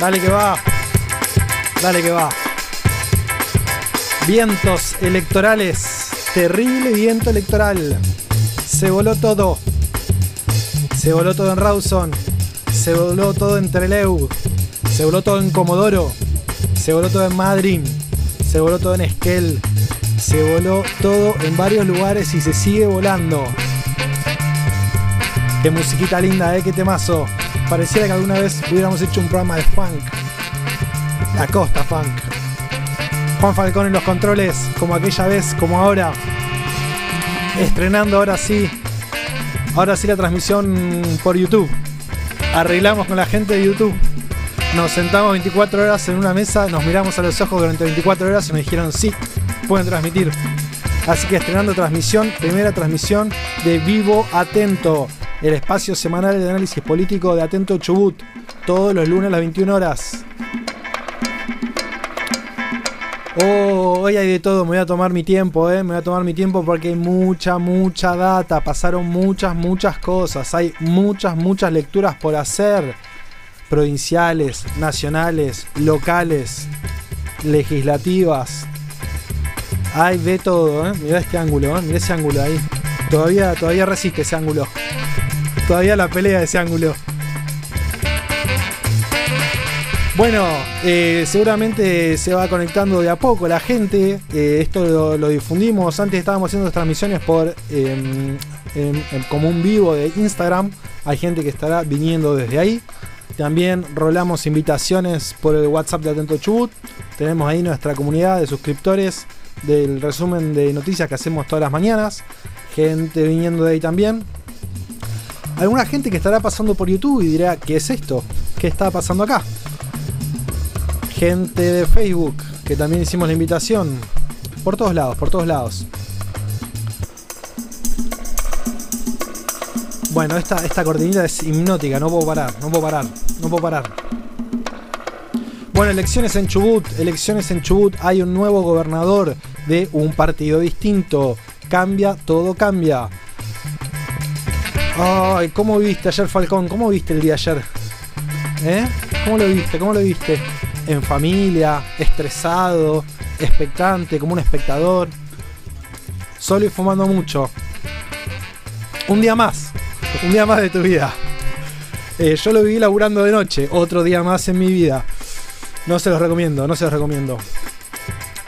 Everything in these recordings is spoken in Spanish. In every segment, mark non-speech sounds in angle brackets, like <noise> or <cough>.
Dale que va. Dale que va. Vientos electorales. Terrible viento electoral. Se voló todo. Se voló todo en Rawson. Se voló todo en Trelew. Se voló todo en Comodoro. Se voló todo en Madrid. Se voló todo en Esquel. Se voló todo en varios lugares y se sigue volando. Qué musiquita linda, ¿eh? Qué temazo. Pareciera que alguna vez hubiéramos hecho un programa de funk. La costa funk. Juan Falcón en los controles, como aquella vez, como ahora. Estrenando ahora sí. Ahora sí la transmisión por YouTube. Arreglamos con la gente de YouTube. Nos sentamos 24 horas en una mesa, nos miramos a los ojos durante 24 horas y nos dijeron sí, pueden transmitir. Así que estrenando transmisión, primera transmisión de Vivo Atento el espacio semanal de análisis político de Atento Chubut, todos los lunes a las 21 horas. Oh, hoy hay de todo, me voy a tomar mi tiempo, eh, me voy a tomar mi tiempo porque hay mucha, mucha data, pasaron muchas, muchas cosas, hay muchas, muchas lecturas por hacer, provinciales, nacionales, locales, legislativas, hay de todo, eh. Mira este ángulo, eh. ese ángulo ahí. Todavía, todavía resiste ese ángulo todavía la pelea de ese ángulo. Bueno, eh, seguramente se va conectando de a poco la gente. Eh, esto lo, difundimos. Antes estábamos haciendo transmisiones por em, como un vivo de Instagram. Hay gente que estará viniendo desde ahí. También rolamos invitaciones por el WhatsApp de Atento Chubut. Tenemos ahí nuestra comunidad de suscriptores del resumen de noticias que hacemos todas las mañanas. Gente viniendo de ahí también alguna gente que estará pasando por YouTube y dirá, ¿qué es esto? ¿Qué está pasando acá? Gente de Facebook, que también hicimos la invitación. Por todos lados, por todos lados. Bueno, esta, esta cortinita es hipnótica, no puedo parar, no puedo parar, no puedo parar. Bueno, elecciones en Chubut, elecciones en Chubut, hay un nuevo gobernador de un partido distinto. Cambia, todo cambia. Ay, ¿cómo viste ayer Falcón? ¿Cómo viste el día ayer? ¿Eh? ¿Cómo lo viste? ¿Cómo lo viste? En familia, estresado, expectante, como un espectador. Solo y fumando mucho. Un día más. Un día más de tu vida. Eh, yo lo viví laburando de noche. Otro día más en mi vida. No se los recomiendo, no se los recomiendo.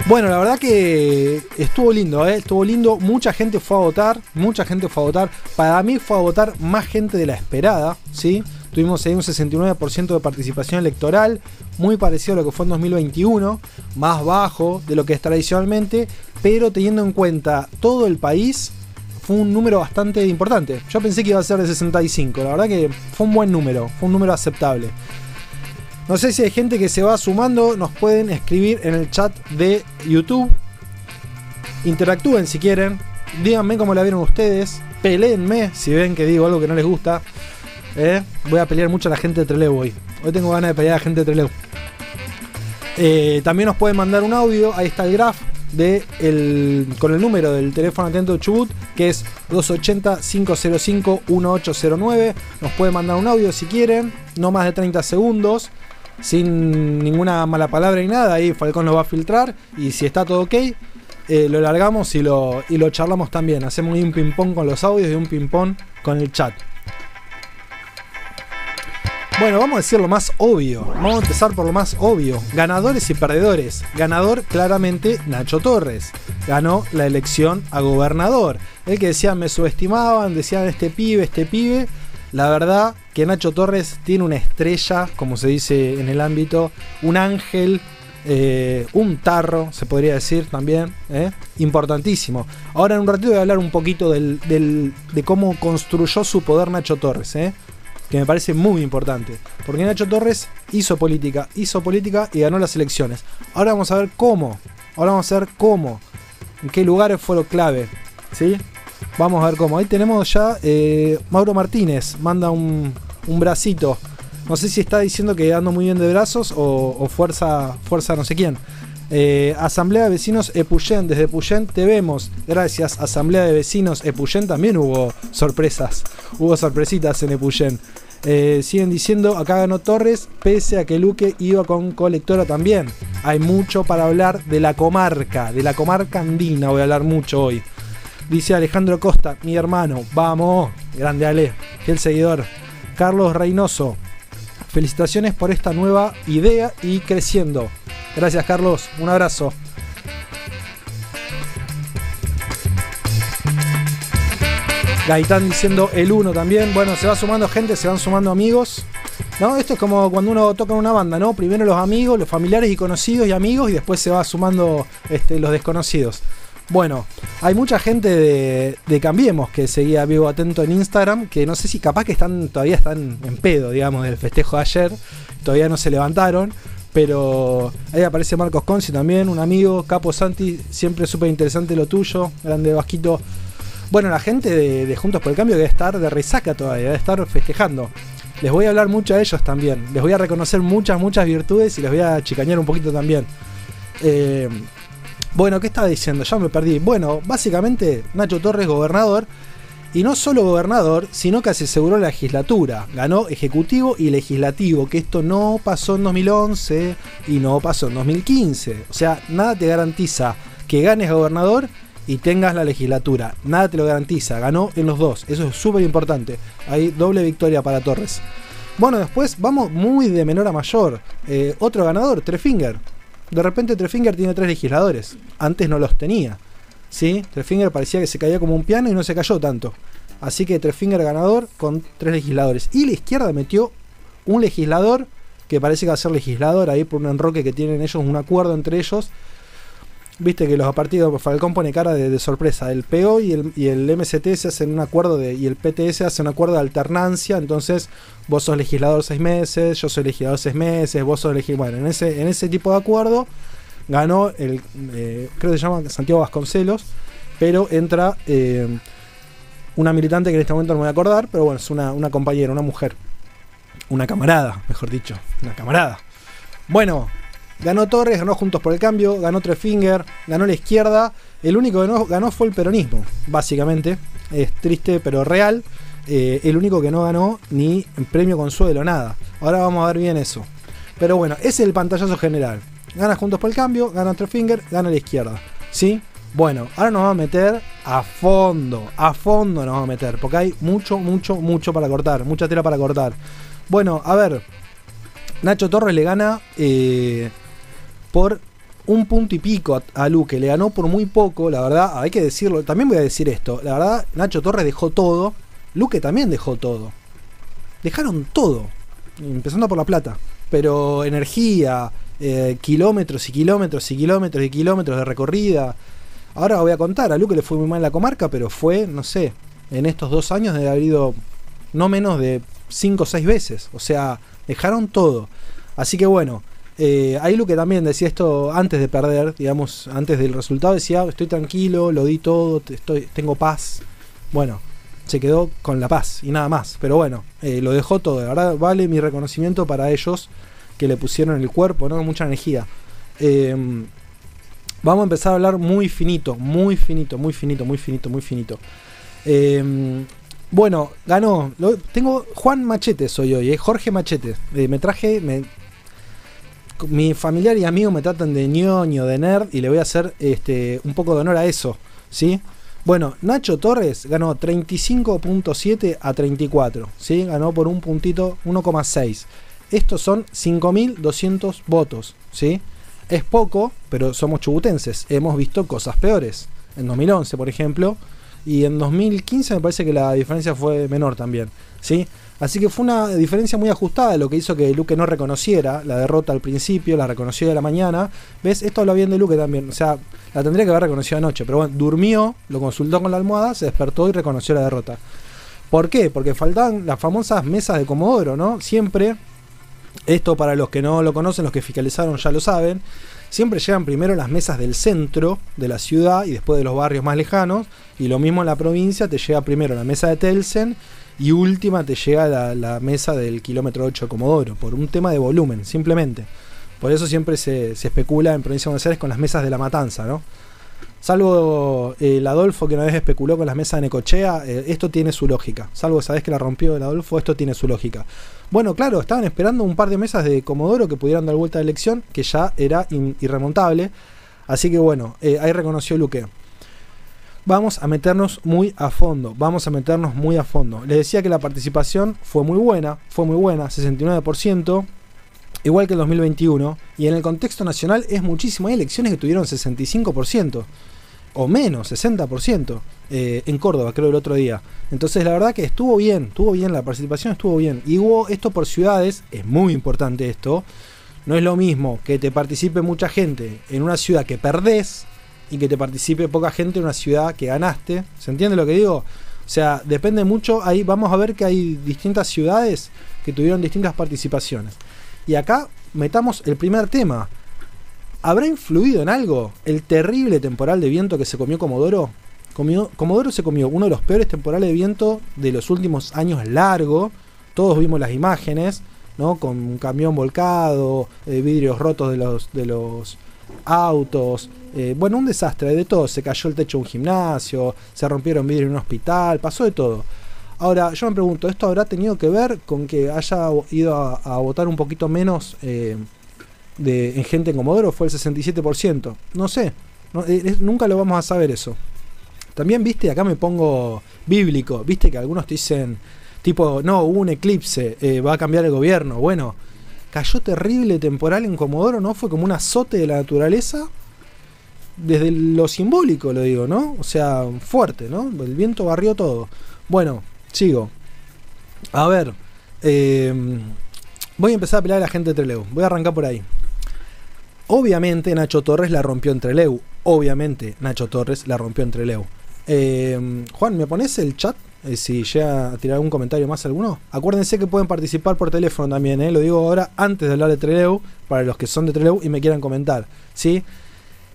Bueno, la verdad que estuvo lindo, ¿eh? estuvo lindo. Mucha gente fue a votar, mucha gente fue a votar. Para mí fue a votar más gente de la esperada, ¿sí? Tuvimos ahí un 69% de participación electoral, muy parecido a lo que fue en 2021, más bajo de lo que es tradicionalmente, pero teniendo en cuenta todo el país, fue un número bastante importante. Yo pensé que iba a ser de 65, la verdad que fue un buen número, fue un número aceptable. No sé si hay gente que se va sumando, nos pueden escribir en el chat de YouTube. Interactúen si quieren. Díganme cómo la vieron ustedes. Peleenme si ven que digo algo que no les gusta. ¿Eh? Voy a pelear mucho a la gente de Trelew hoy. Hoy tengo ganas de pelear a la gente de Trelew. Eh, también nos pueden mandar un audio. Ahí está el graph de con el número del teléfono atento de Chubut, que es 280-505-1809. Nos pueden mandar un audio si quieren, no más de 30 segundos sin ninguna mala palabra ni nada. Ahí Falcón lo va a filtrar y si está todo ok, eh, lo largamos y lo, y lo charlamos también. Hacemos un ping-pong con los audios y un ping-pong con el chat. Bueno, vamos a decir lo más obvio. Vamos a empezar por lo más obvio. Ganadores y perdedores. Ganador claramente Nacho Torres. Ganó la elección a gobernador. El que decían me subestimaban, decían este pibe, este pibe. La verdad que Nacho Torres tiene una estrella, como se dice en el ámbito, un ángel, eh, un tarro, se podría decir también, eh, importantísimo. Ahora en un ratito voy a hablar un poquito de cómo construyó su poder Nacho Torres, eh, que me parece muy importante. Porque Nacho Torres hizo política, hizo política y ganó las elecciones. Ahora vamos a ver cómo, ahora vamos a ver cómo, en qué lugares fue lo clave, ¿sí? Vamos a ver cómo. Ahí tenemos ya eh, Mauro Martínez, manda un, bracito. No sé si está diciendo que ando muy bien de brazos o, fuerza, fuerza no sé quién. Eh, Asamblea de Vecinos Epuyén, desde Epuyén te vemos. Gracias, Asamblea de Vecinos Epuyén también hubo sorpresas, hubo sorpresitas en Epuyén. Eh, siguen diciendo, acá ganó Torres, pese a que Luque iba con colectora también. Hay mucho para hablar de la comarca, de la comarca andina, voy a hablar mucho hoy. Dice Alejandro Costa, mi hermano, vamos, grande Ale, fiel seguidor. Carlos Reynoso, felicitaciones por esta nueva idea y creciendo. Gracias Carlos, un abrazo. Gaitán diciendo el 1 también. Bueno, se va sumando gente, se van sumando amigos. ¿No? Esto es como cuando uno toca en una banda, ¿no? Primero los amigos, los familiares y conocidos y amigos y después se va sumando este, los desconocidos. Bueno, hay mucha gente de, Cambiemos que seguía vivo atento en Instagram, que no sé si capaz que están todavía están en pedo, digamos, del festejo de ayer, todavía no se levantaron, pero ahí aparece Marcos Conci también, un amigo, Capo Santi, siempre súper interesante lo tuyo, grande Vasquito. Bueno, la gente de, Juntos por el Cambio debe estar de resaca todavía, debe estar festejando. Les voy a hablar mucho a ellos también, les voy a reconocer muchas, muchas virtudes y les voy a chicañar un poquito también. Eh, bueno, ¿qué estaba diciendo? Ya me perdí. Bueno, básicamente Nacho Torres gobernador. Y no solo gobernador, sino que se aseguró la legislatura. Ganó ejecutivo y legislativo, que esto no pasó en 2011 y no pasó en 2015. O sea, nada te garantiza que ganes gobernador y tengas la legislatura. Nada te lo garantiza. Ganó en los dos. Eso es súper importante. Hay doble victoria para Torres. Bueno, después vamos muy de menor a mayor. Eh, otro ganador, Trefinger. De repente Trefinger tiene tres legisladores. Antes no los tenía. ¿sí? Trefinger parecía que se caía como un piano y no se cayó tanto. Así que Trefinger ganador con tres legisladores. Y la izquierda metió un legislador que parece que va a ser legislador ahí por un enroque que tienen ellos, un acuerdo entre ellos Viste que los partidos, Falcón pone cara de, sorpresa. El PO y el, y el, MST se hacen un acuerdo de, y el PTS hace un acuerdo de alternancia. Entonces, vos sos legislador seis meses, yo soy legislador seis meses, vos sos legislador. Bueno, en ese, en ese tipo de acuerdo ganó el, eh, creo que se llama Santiago Vasconcelos, pero entra eh, una militante que en este momento no me voy a acordar, pero bueno, es una, una compañera, una mujer, una camarada, mejor dicho, una camarada. Bueno, Ganó Torres, ganó Juntos por el Cambio, ganó Trefinger, ganó la izquierda. El único que no ganó fue el peronismo, básicamente. Es triste, pero real. Eh, el único que no ganó ni premio consuelo, nada. Ahora vamos a ver bien eso. Pero bueno, ese es el pantallazo general. Gana Juntos por el Cambio, gana Trefinger, gana la izquierda. ¿Sí? Bueno, ahora nos vamos a meter a fondo. A fondo nos vamos a meter. Porque hay mucho, mucho, mucho para cortar. Mucha tela para cortar. Bueno, a ver. Nacho Torres le gana eh, por un punto y pico a, Luque. Le ganó por muy poco, la verdad, hay que decirlo. También voy a decir esto. La verdad, Nacho Torres dejó todo. Luque también dejó todo. Dejaron todo. Empezando por La Plata. Pero energía, eh, kilómetros y kilómetros y kilómetros y kilómetros de recorrida. Ahora voy a contar, a Luque le fue muy mal en la comarca, pero fue, no sé, en estos dos años de haber ido no menos de 5 o 6 veces. O sea, dejaron todo. Así que bueno, eh, ahí que también decía esto antes de perder, digamos, antes del resultado, decía, estoy tranquilo, lo di todo, estoy, tengo paz. Bueno, se quedó con la paz y nada más. Pero bueno, eh, lo dejó todo. De verdad, vale mi reconocimiento para ellos que le pusieron el cuerpo, ¿no? Mucha energía. Em, vamos a empezar a hablar muy finito, muy finito, muy finito, muy finito, muy finito. Em, bueno, ganó. tengo Juan Machete soy hoy, eh, Jorge Machete. Eh, me traje, me mi familiar y amigo me tratan de ñoño, de nerd, y le voy a hacer este, un poco de honor a eso, ¿sí? Bueno, Nacho Torres ganó 35.7 a 34, ¿sí? Ganó por un puntito 1,6. Estos son 5.200 votos, ¿sí? Es poco, pero somos chubutenses. Hemos visto cosas peores. En 2011, por ejemplo, y en 2015 me parece que la diferencia fue menor también, ¿sí? Así que fue una diferencia muy ajustada, lo que hizo que Luque no reconociera la derrota al principio, la reconoció de la mañana. ¿Ves? Esto habla bien de Luque también. O sea, la tendría que haber reconocido anoche, pero bueno, durmió, lo consultó con la almohada, se despertó y reconoció la derrota. ¿Por qué? Porque faltaban las famosas mesas de Comodoro, ¿no? Siempre, esto para los que no lo conocen, los que fiscalizaron ya lo saben, siempre llegan primero las mesas del centro de la ciudad y después de los barrios más lejanos, y lo mismo en la provincia, te llega primero la mesa de Telsen y última te llega la, la mesa del kilómetro 8 de Comodoro, por un tema de volumen, simplemente. Por eso siempre se, especula en Provincia de Buenos Aires con las mesas de la matanza, ¿no? Salvo el Adolfo que una vez especuló con las mesas de Necochea, esto tiene su lógica. Salvo esa vez que la rompió el Adolfo, esto tiene su lógica. Bueno, claro, estaban esperando un par de mesas de Comodoro que pudieran dar vuelta de elección, que ya era irremontable. Así que bueno, ahí reconoció Luque vamos a meternos muy a fondo, vamos a meternos muy a fondo. Les decía que la participación fue muy buena, fue muy buena, 69%, igual que el 2021, y en el contexto nacional es muchísimo, hay elecciones que tuvieron 65%, o menos, 60%, eh, en Córdoba, creo el otro día. Entonces la verdad que estuvo bien, estuvo bien, la participación estuvo bien. Y hubo esto por ciudades, es muy importante esto, no es lo mismo que te participe mucha gente en una ciudad que perdés, y que te participe poca gente en una ciudad que ganaste. ¿Se entiende lo que digo? O sea, depende mucho. Ahí vamos a ver que hay distintas ciudades que tuvieron distintas participaciones. Y acá metamos el primer tema. ¿Habrá influido en algo el terrible temporal de viento que se comió Comodoro? Comió, Comodoro se comió uno de los peores temporales de viento de los últimos años largo. Todos vimos las imágenes, ¿no? Con un camión volcado, eh, vidrios rotos de los, de los autos, eh, bueno, un desastre de todo. Se cayó el techo de un gimnasio, se rompieron vidrios en un hospital, pasó de todo. Ahora, yo me pregunto, ¿esto habrá tenido que ver con que haya ido a, votar un poquito menos eh, de, en gente en Comodoro? Fue el 67%. No sé, eh, nunca lo vamos a saber eso. También, viste, acá me pongo bíblico, viste que algunos te dicen, tipo, no, hubo un eclipse, va a cambiar el gobierno. Bueno, cayó terrible temporal en Comodoro, ¿no? Fue como un azote de la naturaleza desde lo simbólico lo digo, ¿no? O sea, fuerte, ¿no? El viento barrió todo. Bueno, sigo. A ver, eh, voy a empezar a pelear a la gente de Treleu. Voy a arrancar por ahí. Obviamente Nacho Torres la rompió entre Treleu. Obviamente Nacho Torres la rompió entre Treleu. Eh, Juan, ¿me pones el chat? Eh, si llega a tirar algún comentario más alguno. Acuérdense que pueden participar por teléfono también, ¿eh? lo digo ahora antes de hablar de Treleu, para los que son de Treleu y me quieran comentar. ¿sí?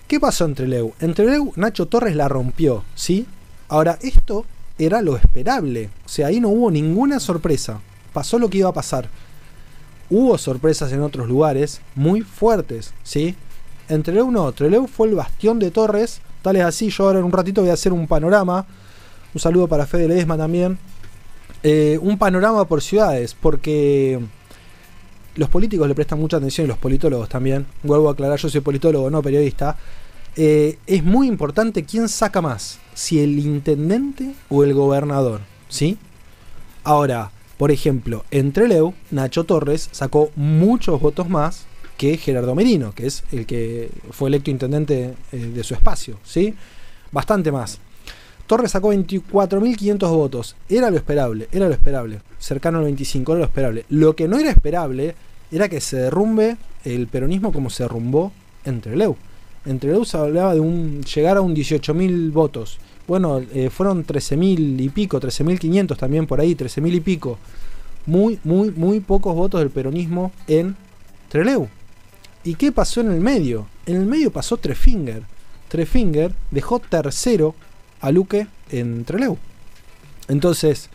¿Qué pasó entre Leu? Entre Leu, Nacho Torres la rompió, ¿sí? Ahora, esto era lo esperable. O sea, ahí no hubo ninguna sorpresa. Pasó lo que iba a pasar. Hubo sorpresas en otros lugares muy fuertes, ¿sí? Entre Leu no, Treleu fue el bastión de Torres. Tal es así, yo ahora en un ratito voy a hacer un panorama. Un saludo para Fede Ledesma también. Eh, un panorama por ciudades, porque los políticos le prestan mucha atención y los politólogos también. Vuelvo a aclarar, yo soy politólogo, no periodista. Eh, es muy importante quién saca más, si el intendente o el gobernador, ¿sí? Ahora, por ejemplo, entre Leu, Nacho Torres sacó muchos votos más que Gerardo Merino, que es el que fue electo intendente eh, de su espacio, ¿sí? Bastante más. Torres sacó 24.500 votos. Era lo esperable, era lo esperable. Cercano al 25, era lo esperable. Lo que no era esperable era que se derrumbe el peronismo como se derrumbó entre Leu. Entre Leu se hablaba de un llegar a un 18.000 votos. Bueno, eh, fueron 13.000 y pico, 13.500 también por ahí, 13.000 y pico. Muy, muy, muy pocos votos del peronismo en Treleu. ¿Y qué pasó en el medio? En el medio pasó Trefinger. Trefinger dejó tercero a Luque en Treleu. Entonces,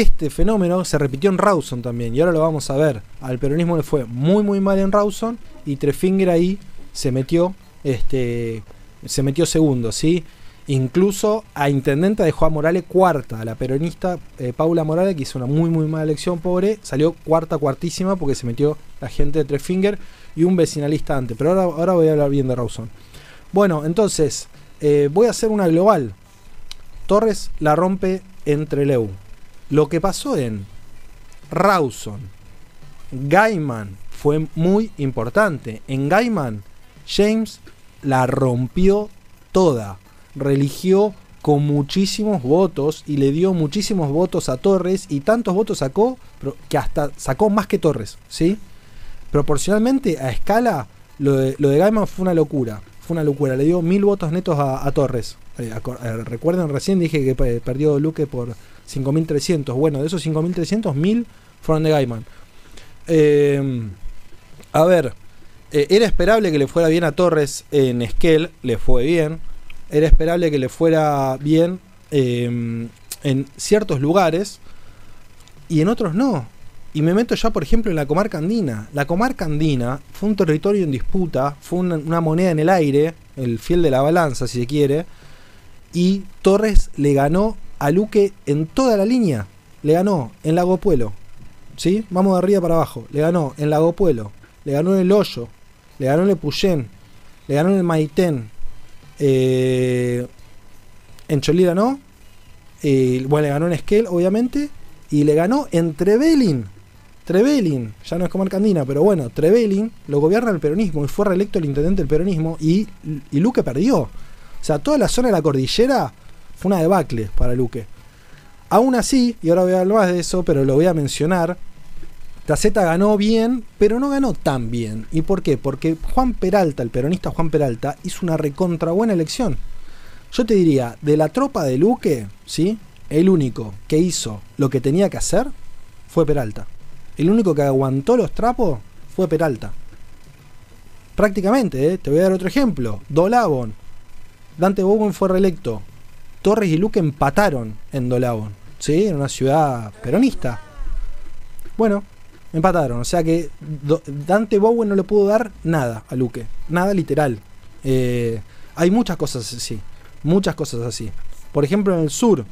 este fenómeno se repitió en Rawson también, y ahora lo vamos a ver. Al peronismo le fue muy muy mal en Rawson y Trefinger ahí se metió, este, se metió segundo, ¿sí? Incluso a intendenta dejó a Morales cuarta, la peronista eh, Paula Morales, que hizo una muy muy mala elección, pobre, salió cuarta, cuartísima, porque se metió la gente de Trefinger y un vecinalista antes. Pero ahora, ahora voy a hablar bien de Rawson. Bueno, entonces, eh, voy a hacer una global. Torres la rompe entre Leu. Lo que pasó en Rawson, Gaiman fue muy importante. En Gaiman, James la rompió toda. Religió con muchísimos votos y le dio muchísimos votos a Torres y tantos votos sacó que hasta sacó más que Torres, ¿sí? Proporcionalmente a escala, lo de, lo Gaiman fue una locura. Fue una locura. Le dio mil votos netos a, Torres. Eh, eh, recuerden, recién dije que perdió Luque por 5.300. Bueno, de esos 5.300, 1.000 fueron de Gaiman. Eh, a ver, eh, era esperable que le fuera bien a Torres en Esquel, le fue bien. Era esperable que le fuera bien eh, en ciertos lugares y en otros no. Y me meto ya, por ejemplo, en la comarca andina. La comarca andina fue un territorio en disputa, fue una, una moneda en el aire, el fiel de la balanza, si se quiere. Y Torres le ganó a Luque en toda la línea. Le ganó en Lago Puelo. ¿Sí? Vamos de arriba para abajo. Le ganó en Lago Puelo. Le ganó en el Hoyo. Le ganó en el Puyén. Le ganó en el Maitén. Eh, en Cholira no. Bueno, le ganó en Esquel, obviamente. Y le ganó en Trevelin. Trevelin, ya no es comarca andina, pero bueno, Trevelin lo gobierna el peronismo y fue reelecto el intendente del peronismo y, y Luque perdió. O sea, toda la zona de la cordillera fue una debacle para Luque. Aún así, y ahora voy a hablar más de eso, pero lo voy a mencionar, Taceta ganó bien, pero no ganó tan bien. ¿Y por qué? Porque Juan Peralta, el peronista Juan Peralta, hizo una recontra buena elección. Yo te diría, de la tropa de Luque, ¿sí? El único que hizo lo que tenía que hacer fue Peralta. El único que aguantó los trapos fue Peralta. Prácticamente, ¿eh? te voy a dar otro ejemplo. Dolabon. Dante Bowen fue reelecto. Torres y Luque empataron en Dolabon. ¿Sí? En una ciudad peronista. Bueno, empataron. O sea que Dante Bowen no le pudo dar nada a Luque. Nada literal. Eh, hay muchas cosas así. Muchas cosas así. Por ejemplo, en el sur,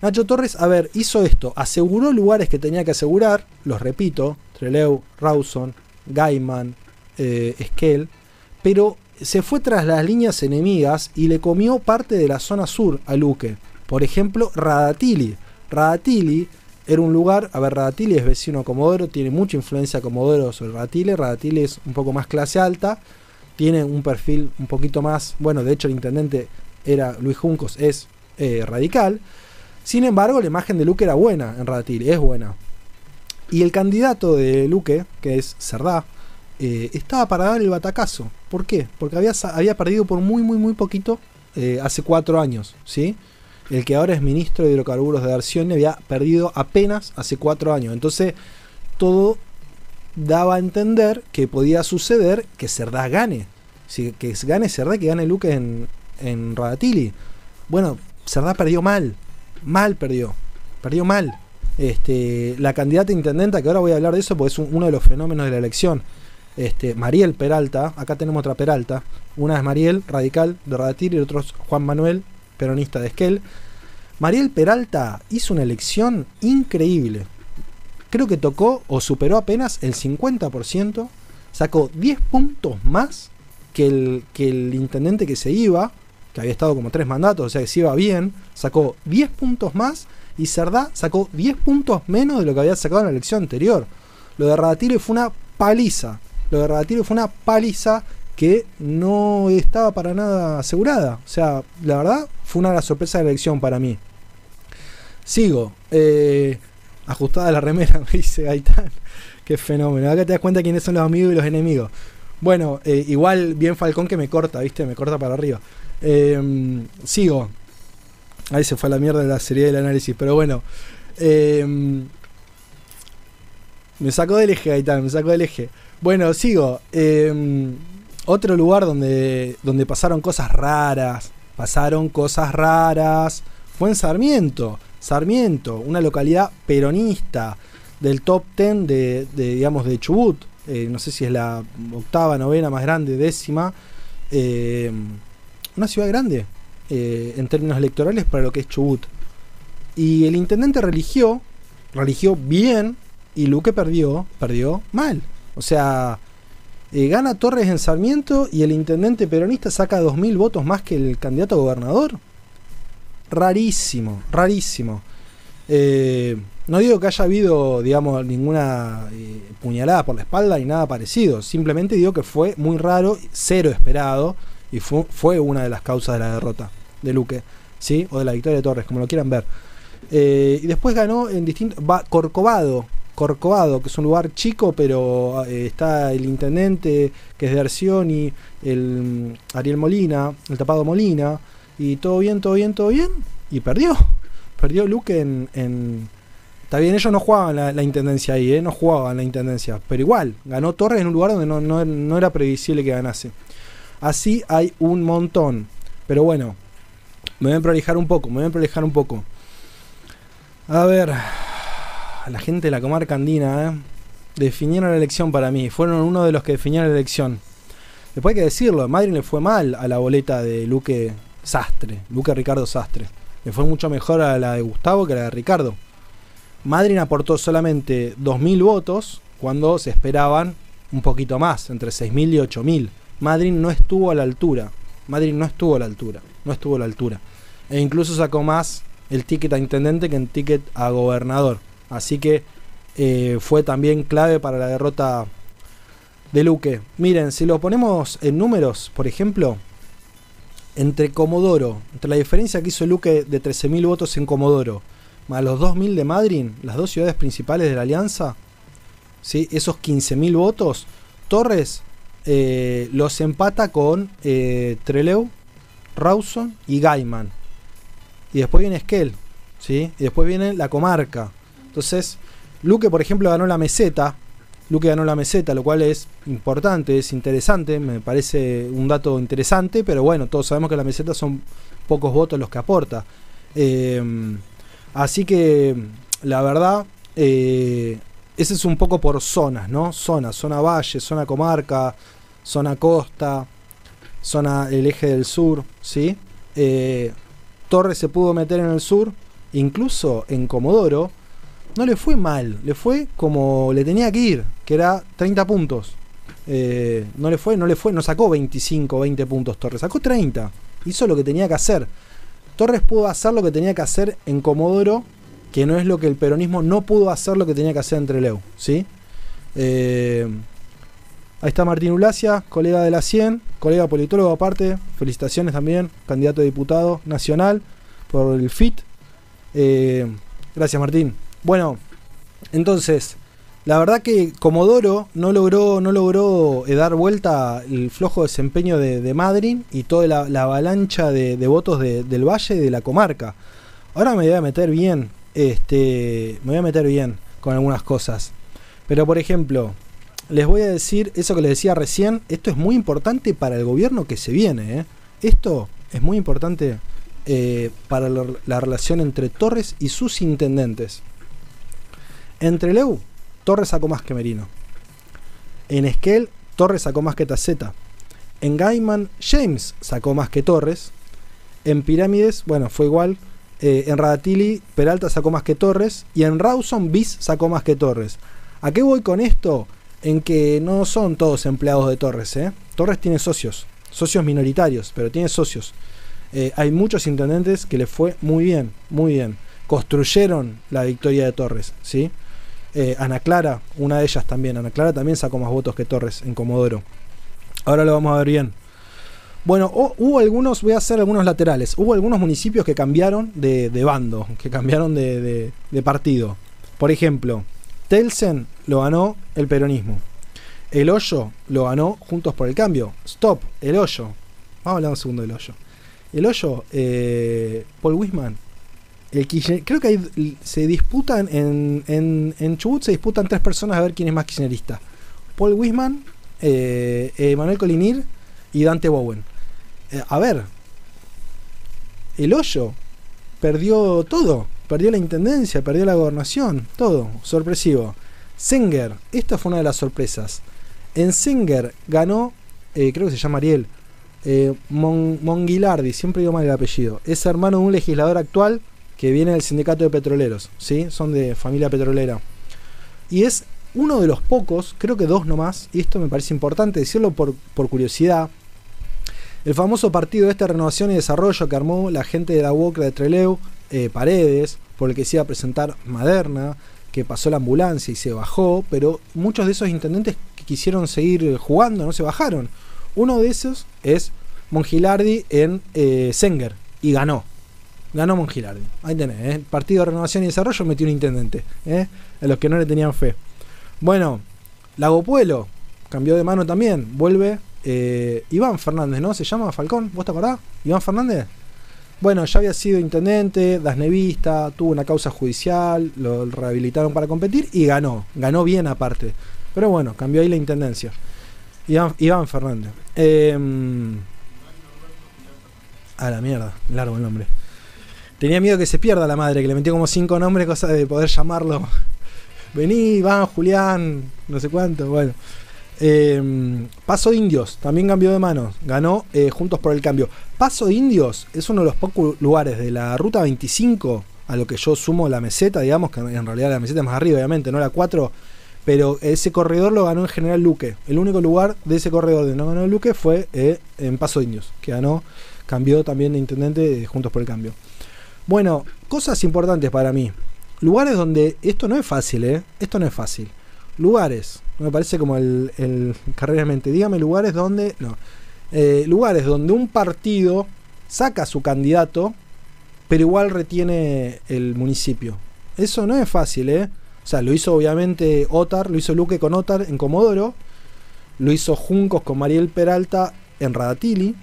Nacho Torres, a ver, hizo esto, aseguró lugares que tenía que asegurar, los repito, Treleu, Rawson, Gaiman, eh, pero se fue tras las líneas enemigas y le comió parte de la zona sur a Luque. Por ejemplo, Radatili. Radatili era un lugar, a ver, Radatili es vecino a Comodoro, tiene mucha influencia Comodoro sobre Radatili. Radatili es un poco más clase alta, tiene un perfil un poquito más, bueno, de hecho el intendente era Luis Juncos, es eh, radical. Sin embargo, la imagen de Luque era buena en Radatili, es buena. Y el candidato de Luque, que es Cerdá, eh, estaba para dar el batacazo. ¿Por qué? Porque había, había perdido por muy, muy, muy poquito eh, hace cuatro años, ¿sí? El que ahora es ministro de hidrocarburos de Darcione había perdido apenas hace cuatro años. Entonces, todo daba a entender que podía suceder que Cerdá gane. Si, que gane Cerdá, que gane Luque en, en Radatili. Bueno, Cerdá perdió mal mal perdió. Perdió mal. Este, la candidata intendenta, que ahora voy a hablar de eso porque es uno de los fenómenos de la elección. Este, Mariel Peralta, acá tenemos otra Peralta. Una es Mariel, radical de Radatir, y el otro es Juan Manuel, peronista de Esquel. Mariel Peralta hizo una elección increíble. Creo que tocó o superó apenas el 50%. Sacó 10 puntos más que el, que intendente que se iba había estado como tres mandatos, o sea que se iba bien, sacó 10 puntos más y Cerdá sacó 10 puntos menos de lo que había sacado en la elección anterior. Lo de Radatire fue una paliza. Lo de Radatire fue una paliza que no estaba para nada asegurada. O sea, la verdad fue una de las sorpresas de la elección para mí. Sigo. Eh, ajustada la remera, <laughs> me dice Gaitán. Qué fenómeno. Acá te das cuenta quiénes son los amigos y los enemigos. Bueno, eh, igual bien Falcón que me corta, ¿viste? Me corta para arriba. Em, sigo. Ahí se fue la mierda de la serie del análisis, pero bueno. Em, me sacó del eje, Gaitán, me sacó del eje. Bueno, sigo. Em, otro lugar donde, donde pasaron cosas raras. Pasaron cosas raras. Fue en Sarmiento. Sarmiento, una localidad peronista del top 10 de, digamos, de Chubut. Eh, no sé si es la octava, novena más grande, décima. Eh, una ciudad grande eh, en términos electorales para lo que es Chubut. Y el intendente religió, religió bien, y Luque perdió, perdió mal. O sea, eh, gana Torres en Sarmiento y el intendente peronista saca 2.000 votos más que el candidato a gobernador. Rarísimo, rarísimo. Eh, no digo que haya habido, digamos, ninguna puñalada por la espalda ni nada parecido. Simplemente digo que fue muy raro, cero esperado y fue, una de las causas de la derrota de Luque, ¿sí? O de la victoria de Torres, como lo quieran ver. Eh, y después ganó en distintos. Corcovado, Corcovado, que es un lugar chico, pero eh, está el intendente, que es de Arcioni, el mm, Ariel Molina, el tapado Molina, y todo bien, todo bien, todo bien, y perdió. <laughs> Perdió Luque en. Está bien, ellos no jugaban la, intendencia ahí, ¿eh? no jugaban la intendencia, pero igual, ganó Torres en un lugar donde no, no era previsible que ganase. Así hay un montón. Pero bueno, me voy a prolijar un poco, me voy a prolijar un poco. A ver. La gente de la comarca andina, ¿eh? definieron la elección para mí. Fueron uno de los que definieron la elección. Después hay que decirlo, a Madrid le fue mal a la boleta de Luque Sastre, Luque Ricardo Sastre. Le fue mucho mejor a la de Gustavo que a la de Ricardo. Madrid aportó solamente 2.000 votos cuando se esperaban un poquito más, entre 6.000 y 8.000. Madrid no estuvo a la altura. Madrid no estuvo a la altura. No estuvo a la altura. E incluso sacó más el ticket a intendente que el ticket a gobernador. Así que eh, fue también clave para la derrota de Luque. Miren, si lo ponemos en números, por ejemplo, entre Comodoro, entre la diferencia que hizo Luque de 13.000 votos en Comodoro, más los 2.000 de Madrid, las dos ciudades principales de la alianza, ¿sí? esos 15.000 votos, Torres eh, los empata con eh, Treleu, Rawson y Gaiman. Y después viene Esquel, ¿sí? y después viene la comarca. Entonces, Luque, por ejemplo, ganó la meseta. Luque ganó la meseta, lo cual es importante, es interesante, me parece un dato interesante, pero bueno, todos sabemos que la meseta son pocos votos los que aporta. Eh, así que, la verdad, eh, ese es un poco por zonas, ¿no? Zona, zona valle, zona comarca, zona costa, zona el eje del sur, ¿sí? Eh, Torres se pudo meter en el sur, incluso en Comodoro, no le fue mal, le fue como le tenía que ir, que era 30 puntos. Eh, no le fue, no le fue, no sacó 25, 20 puntos Torres, sacó 30. Hizo lo que tenía que hacer. Torres pudo hacer lo que tenía que hacer en Comodoro, que no es lo que el peronismo no pudo hacer lo que tenía que hacer en Treleu, ¿sí? Eh, ahí está Martín Ulacia, colega de la 100, colega politólogo aparte, felicitaciones también, candidato a diputado nacional por el FIT. Eh, gracias Martín. Bueno, entonces, la verdad que Comodoro no logró, no logró eh, dar vuelta el flojo desempeño de, Madrid y toda la, avalancha de, votos del Valle y de la comarca. Ahora me voy a meter bien, este, me voy a meter bien con algunas cosas. Pero por ejemplo, les voy a decir eso que les decía recién, esto es muy importante para el gobierno que se viene. ¿eh? Esto es muy importante eh, para la relación entre Torres y sus intendentes. Entre Leu, Torres sacó más que Merino. En Esquel, Torres sacó más que Taceta. En Gaiman, James sacó más que Torres. En Pirámides, bueno, fue igual. Eh, en Radatili, Peralta sacó más que Torres. Y en Rawson, Bis sacó más que Torres. ¿A qué voy con esto? En que no son todos empleados de Torres. ¿eh? Torres tiene socios, socios minoritarios, pero tiene socios. Eh, hay muchos intendentes que le fue muy bien, muy bien. Construyeron la victoria de Torres, ¿sí? Eh, Ana Clara, una de ellas también. Ana Clara también sacó más votos que Torres en Comodoro. Ahora lo vamos a ver bien. Bueno, hubo algunos, voy a hacer algunos laterales. Hubo algunos municipios que cambiaron de, bando, que cambiaron de, partido. Por ejemplo, Telsen lo ganó el peronismo. El Hoyo lo ganó Juntos por el Cambio. Stop, el Hoyo. Vamos a hablar un segundo del Hoyo. El Hoyo, eh, Paul Wisman creo que se disputan en, en, Chubut se disputan tres personas a ver quién es más kirchnerista. Paul Wisman, eh, Manuel Colinir y Dante Bowen. Eh, a ver, el hoyo perdió todo. Perdió la intendencia, perdió la gobernación, todo. Sorpresivo. Singer, esta fue una de las sorpresas. En Singer ganó, eh, creo que se llama Ariel, eh, Monguilardi, siempre digo mal el apellido. Es hermano de un legislador actual que viene del sindicato de petroleros, ¿sí? Son de familia petrolera. Y es uno de los pocos, creo que dos nomás, y esto me parece importante decirlo por, curiosidad, el famoso partido de esta renovación y desarrollo que armó la gente de la UOCRA de Treleu, eh, Paredes, por el que se iba a presentar Maderna, que pasó la ambulancia y se bajó, pero muchos de esos intendentes que quisieron seguir jugando no se bajaron. Uno de esos es Mongilardi en eh, Senger, y ganó. Ganó Mongilardi. Ahí tenés, ¿eh? Partido de Renovación y Desarrollo metió un intendente. ¿eh? A los que no le tenían fe. Bueno, Lago Pueblo cambió de mano también. Vuelve eh, Iván Fernández, ¿no? ¿Se llama Falcón? ¿Vos te acordás? Iván Fernández. Bueno, ya había sido intendente, dasnevista, tuvo una causa judicial, lo rehabilitaron para competir y ganó. Ganó bien aparte. Pero bueno, cambió ahí la intendencia. Iván, Iván Fernández. Em, a la mierda, largo el nombre. Tenía miedo que se pierda la madre, que le metió como cinco nombres, cosa de poder llamarlo. <laughs> Vení, van, Julián, no sé cuánto, bueno. Eh, Paso de Indios también cambió de manos, ganó eh, Juntos por el Cambio. Paso de Indios es uno de los pocos lugares de la ruta 25 a lo que yo sumo la meseta, digamos, que en realidad la meseta es más arriba, obviamente, no la 4, pero ese corredor lo ganó en General Luque. El único lugar de ese corredor de no ganó Luque fue eh, en Paso Indios, que ganó, cambió también de intendente Juntos por el Cambio. Bueno, cosas importantes para mí. Lugares donde esto no es fácil, ¿eh? Esto no es fácil. Lugares, me parece como el, el mente. Dígame lugares donde. No. Eh, lugares donde un partido saca a su candidato, pero igual retiene el municipio. Eso no es fácil, ¿eh? O sea, lo hizo obviamente Otar, lo hizo Luque con Otar en Comodoro, lo hizo Juncos con Mariel Peralta en Radatili,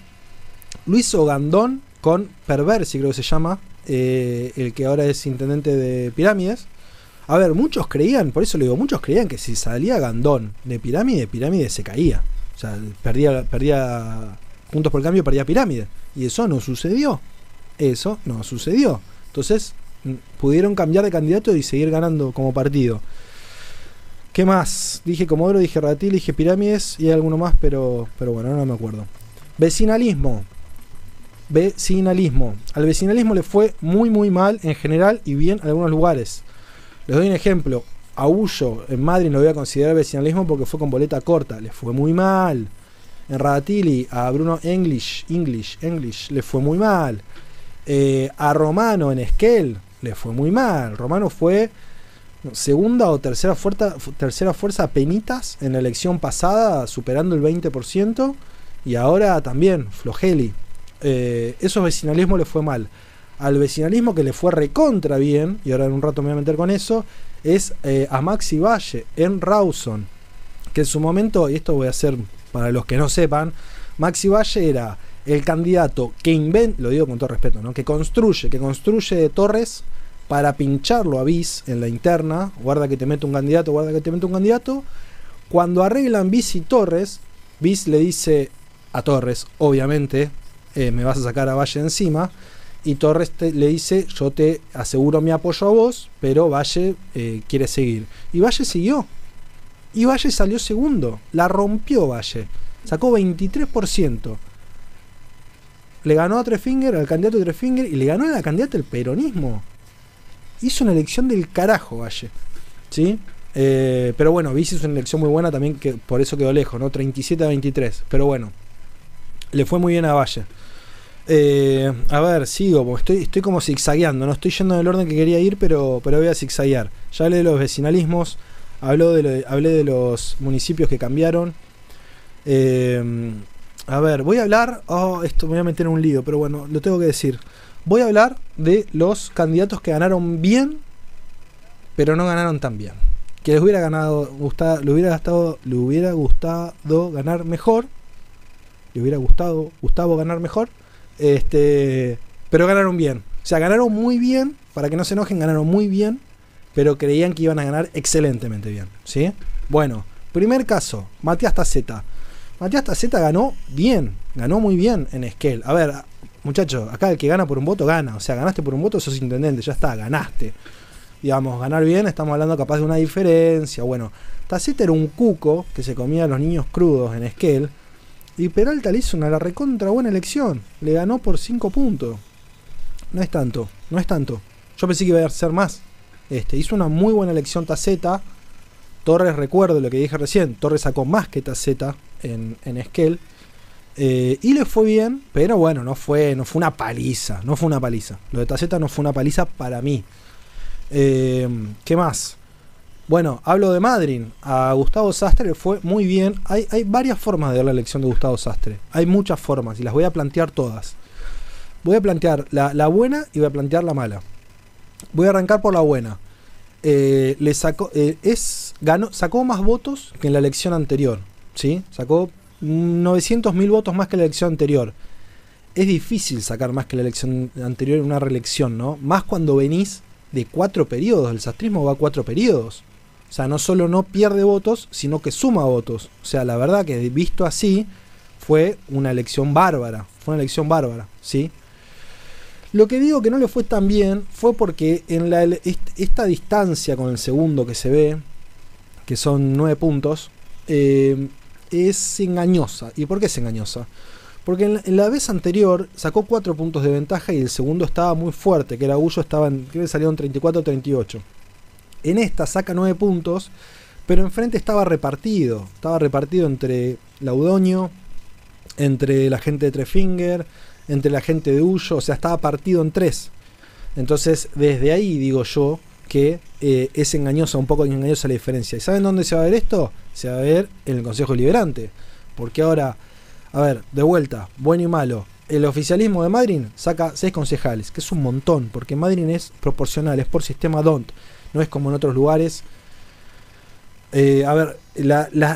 lo hizo Gandón con Perversi, creo que se llama, eh, el que ahora es intendente de Pirámides. A ver, muchos creían, por eso le digo, muchos creían que si salía Gandón de Pirámide, Pirámide se caía. O sea, perdía, perdía puntos por cambio, perdía Pirámide. Y eso no sucedió. Eso no sucedió. Entonces, pudieron cambiar de candidato y seguir ganando como partido. ¿Qué más? Dije Comodoro, dije Ratil, dije Pirámides y hay alguno más, pero, pero bueno, no me acuerdo. Vecinalismo vecinalismo. Al vecinalismo le fue muy muy mal en general y bien en algunos lugares. Les doy un ejemplo. A Ullo en Madrid lo voy a considerar vecinalismo porque fue con boleta corta. Le fue muy mal. En Radatili a Bruno English, English, English le fue muy mal. Eh, a Romano en Esquel le fue muy mal. Romano fue segunda o tercera fuerza, tercera fuerza penitas en la elección pasada, superando el 20%. Y ahora también, Flogeli. Eh, eso vecinalismo le fue mal. Al vecinalismo que le fue recontra bien, y ahora en un rato me voy a meter con eso, es eh, a Maxi Valle en Rawson. Que en su momento, y esto voy a hacer para los que no sepan, Maxi Valle era el candidato que inventa, lo digo con todo respeto, ¿no? que construye, que construye torres para pincharlo a Bis en la interna, guarda que te mete un candidato, guarda que te mete un candidato. Cuando arreglan Bis y Torres, Bis le dice a Torres, obviamente, eh, me vas a sacar a Valle encima. Y Torres le dice, yo te aseguro mi apoyo a vos, pero Valle eh, quiere seguir. Y Valle siguió. Y Valle salió segundo. La rompió Valle. Sacó 23%. Le ganó a Trefinger, al candidato de Trefinger, y le ganó a la candidata del peronismo. Hizo una elección del carajo Valle. ¿Sí? Eh, pero bueno, Vici hizo una elección muy buena también, que por eso quedó lejos, ¿no? 37 a 23. Pero bueno, le fue muy bien a Valle. Eh, a ver, sigo, estoy, estoy como zigzagueando, no estoy yendo en el orden que quería ir, pero, pero voy a zigzaguear. Ya hablé de los vecinalismos, hablé de, hablé de los municipios que cambiaron. Eh, a ver, voy a hablar. Oh, esto me voy a meter en un lío, pero bueno, lo tengo que decir. Voy a hablar de los candidatos que ganaron bien, pero no ganaron tan bien. Que les hubiera ganado, gustado, le hubiera gastado, le hubiera gustado ganar mejor. Le hubiera gustado Gustavo ganar mejor este, pero ganaron bien. O sea, ganaron muy bien, para que no se enojen, ganaron muy bien, pero creían que iban a ganar excelentemente bien. ¿sí? Bueno, primer caso, Matías Taceta. Matías Taceta ganó bien, ganó muy bien en Esquel. A ver, muchachos, acá el que gana por un voto gana. O sea, ganaste por un voto, sos intendente, ya está, ganaste. Digamos, ganar bien, estamos hablando capaz de una diferencia. Bueno, Taceta era un cuco que se comía a los niños crudos en Esquel y Peralta le hizo una la recontra buena elección. Le ganó por 5 puntos. No es tanto, no es tanto. Yo pensé que iba a ser más. Este, hizo una muy buena elección Taceta. Torres, recuerdo lo que dije recién. Torres sacó más que Taceta en, en Esquel. Eh, y le fue bien, pero bueno, no fue, no fue una paliza. No fue una paliza. Lo de Taceta no fue una paliza para mí. Eh, ¿Qué más? Bueno, hablo de Madrid. A Gustavo Sastre fue muy bien. Hay, varias formas de ver la elección de Gustavo Sastre. Hay muchas formas y las voy a plantear todas. Voy a plantear la, buena y voy a plantear la mala. Voy a arrancar por la buena. Eh, sacó, eh, es, ganó, sacó más votos que en la elección anterior. ¿sí? Sacó 900.000 votos más que la elección anterior. Es difícil sacar más que la elección anterior en una reelección, ¿no? Más cuando venís de cuatro periodos. El sastrismo va a cuatro periodos. O sea, no solo no pierde votos, sino que suma votos. O sea, la verdad que visto así, fue una elección bárbara. Fue una elección bárbara, ¿sí? Lo que digo que no le fue tan bien fue porque en la, esta distancia con el segundo que se ve, que son 9 puntos, eh, es engañosa. ¿Y por qué es engañosa? Porque en la, vez anterior sacó 4 puntos de ventaja y el segundo estaba muy fuerte, que era Ullo estaba en, creo que salieron 34-38. En esta saca 9 puntos, pero enfrente estaba repartido. Estaba repartido entre Laudoño, entre la gente de Trefinger, entre la gente de Ullo, o sea, estaba partido en 3. Entonces, desde ahí digo yo que eh, es engañosa, un poco engañosa la diferencia. ¿Y saben dónde se va a ver esto? Se va a ver en el Consejo Liberante. Porque ahora, a ver, de vuelta, bueno y malo. El oficialismo de Madrid saca 6 concejales, que es un montón, porque Madrid es proporcional, es por sistema DONT, no es como en otros lugares. Eh, a ver,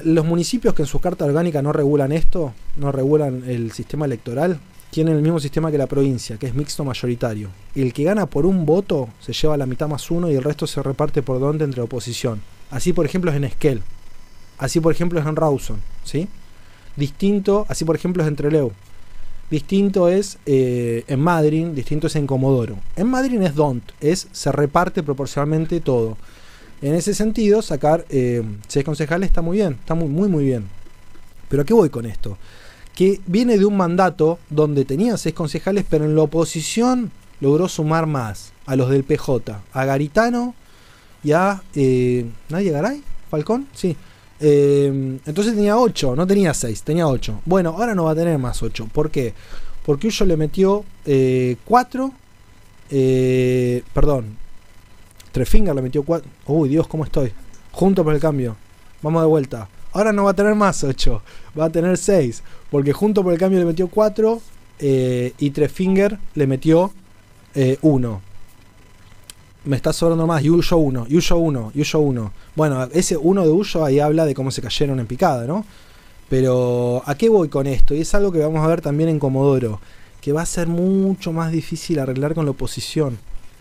los municipios que en su carta orgánica no regulan esto, no regulan el sistema electoral, tienen el mismo sistema que la provincia, que es mixto mayoritario. El que gana por un voto se lleva la mitad más uno y el resto se reparte por donde entre oposición. Así, por ejemplo, es en Esquel. Así, por ejemplo, es en Rawson. ¿sí? Distinto, así, por ejemplo, es en Trelew. Distinto es eh, en Madrid, distinto es en Comodoro. En Madrid es DONT, es se reparte proporcionalmente todo. En ese sentido, sacar eh, seis concejales está muy bien, está muy, muy, muy bien. Pero ¿a qué voy con esto? que viene de un mandato donde tenía seis concejales, pero en la oposición logró sumar más a los del PJ, a Garitano y a... Eh, ¿Nadie Garay? ¿Falcón? Sí. Eh, entonces tenía ocho, no tenía seis, tenía ocho. Bueno, ahora no va a tener más ocho. ¿Por qué? Porque Uyo le metió eh, cuatro. Eh, perdón. Trefinger le metió cuatro. Uy, Dios, ¿cómo estoy? Junto por el cambio. Vamos de vuelta. Ahora no va a tener más 8, va a tener 6. Porque junto por el cambio le metió 4 eh, y Trefinger le metió 1. Me está sobrando más. Yuyo 1, Yuyo 1, Yuyo 1. Bueno, ese 1 de Uyo ahí habla de cómo se cayeron en picada, ¿no? Pero ¿a qué voy con esto? Y es algo que vamos a ver también en Comodoro. Que va a ser mucho más difícil arreglar con la oposición.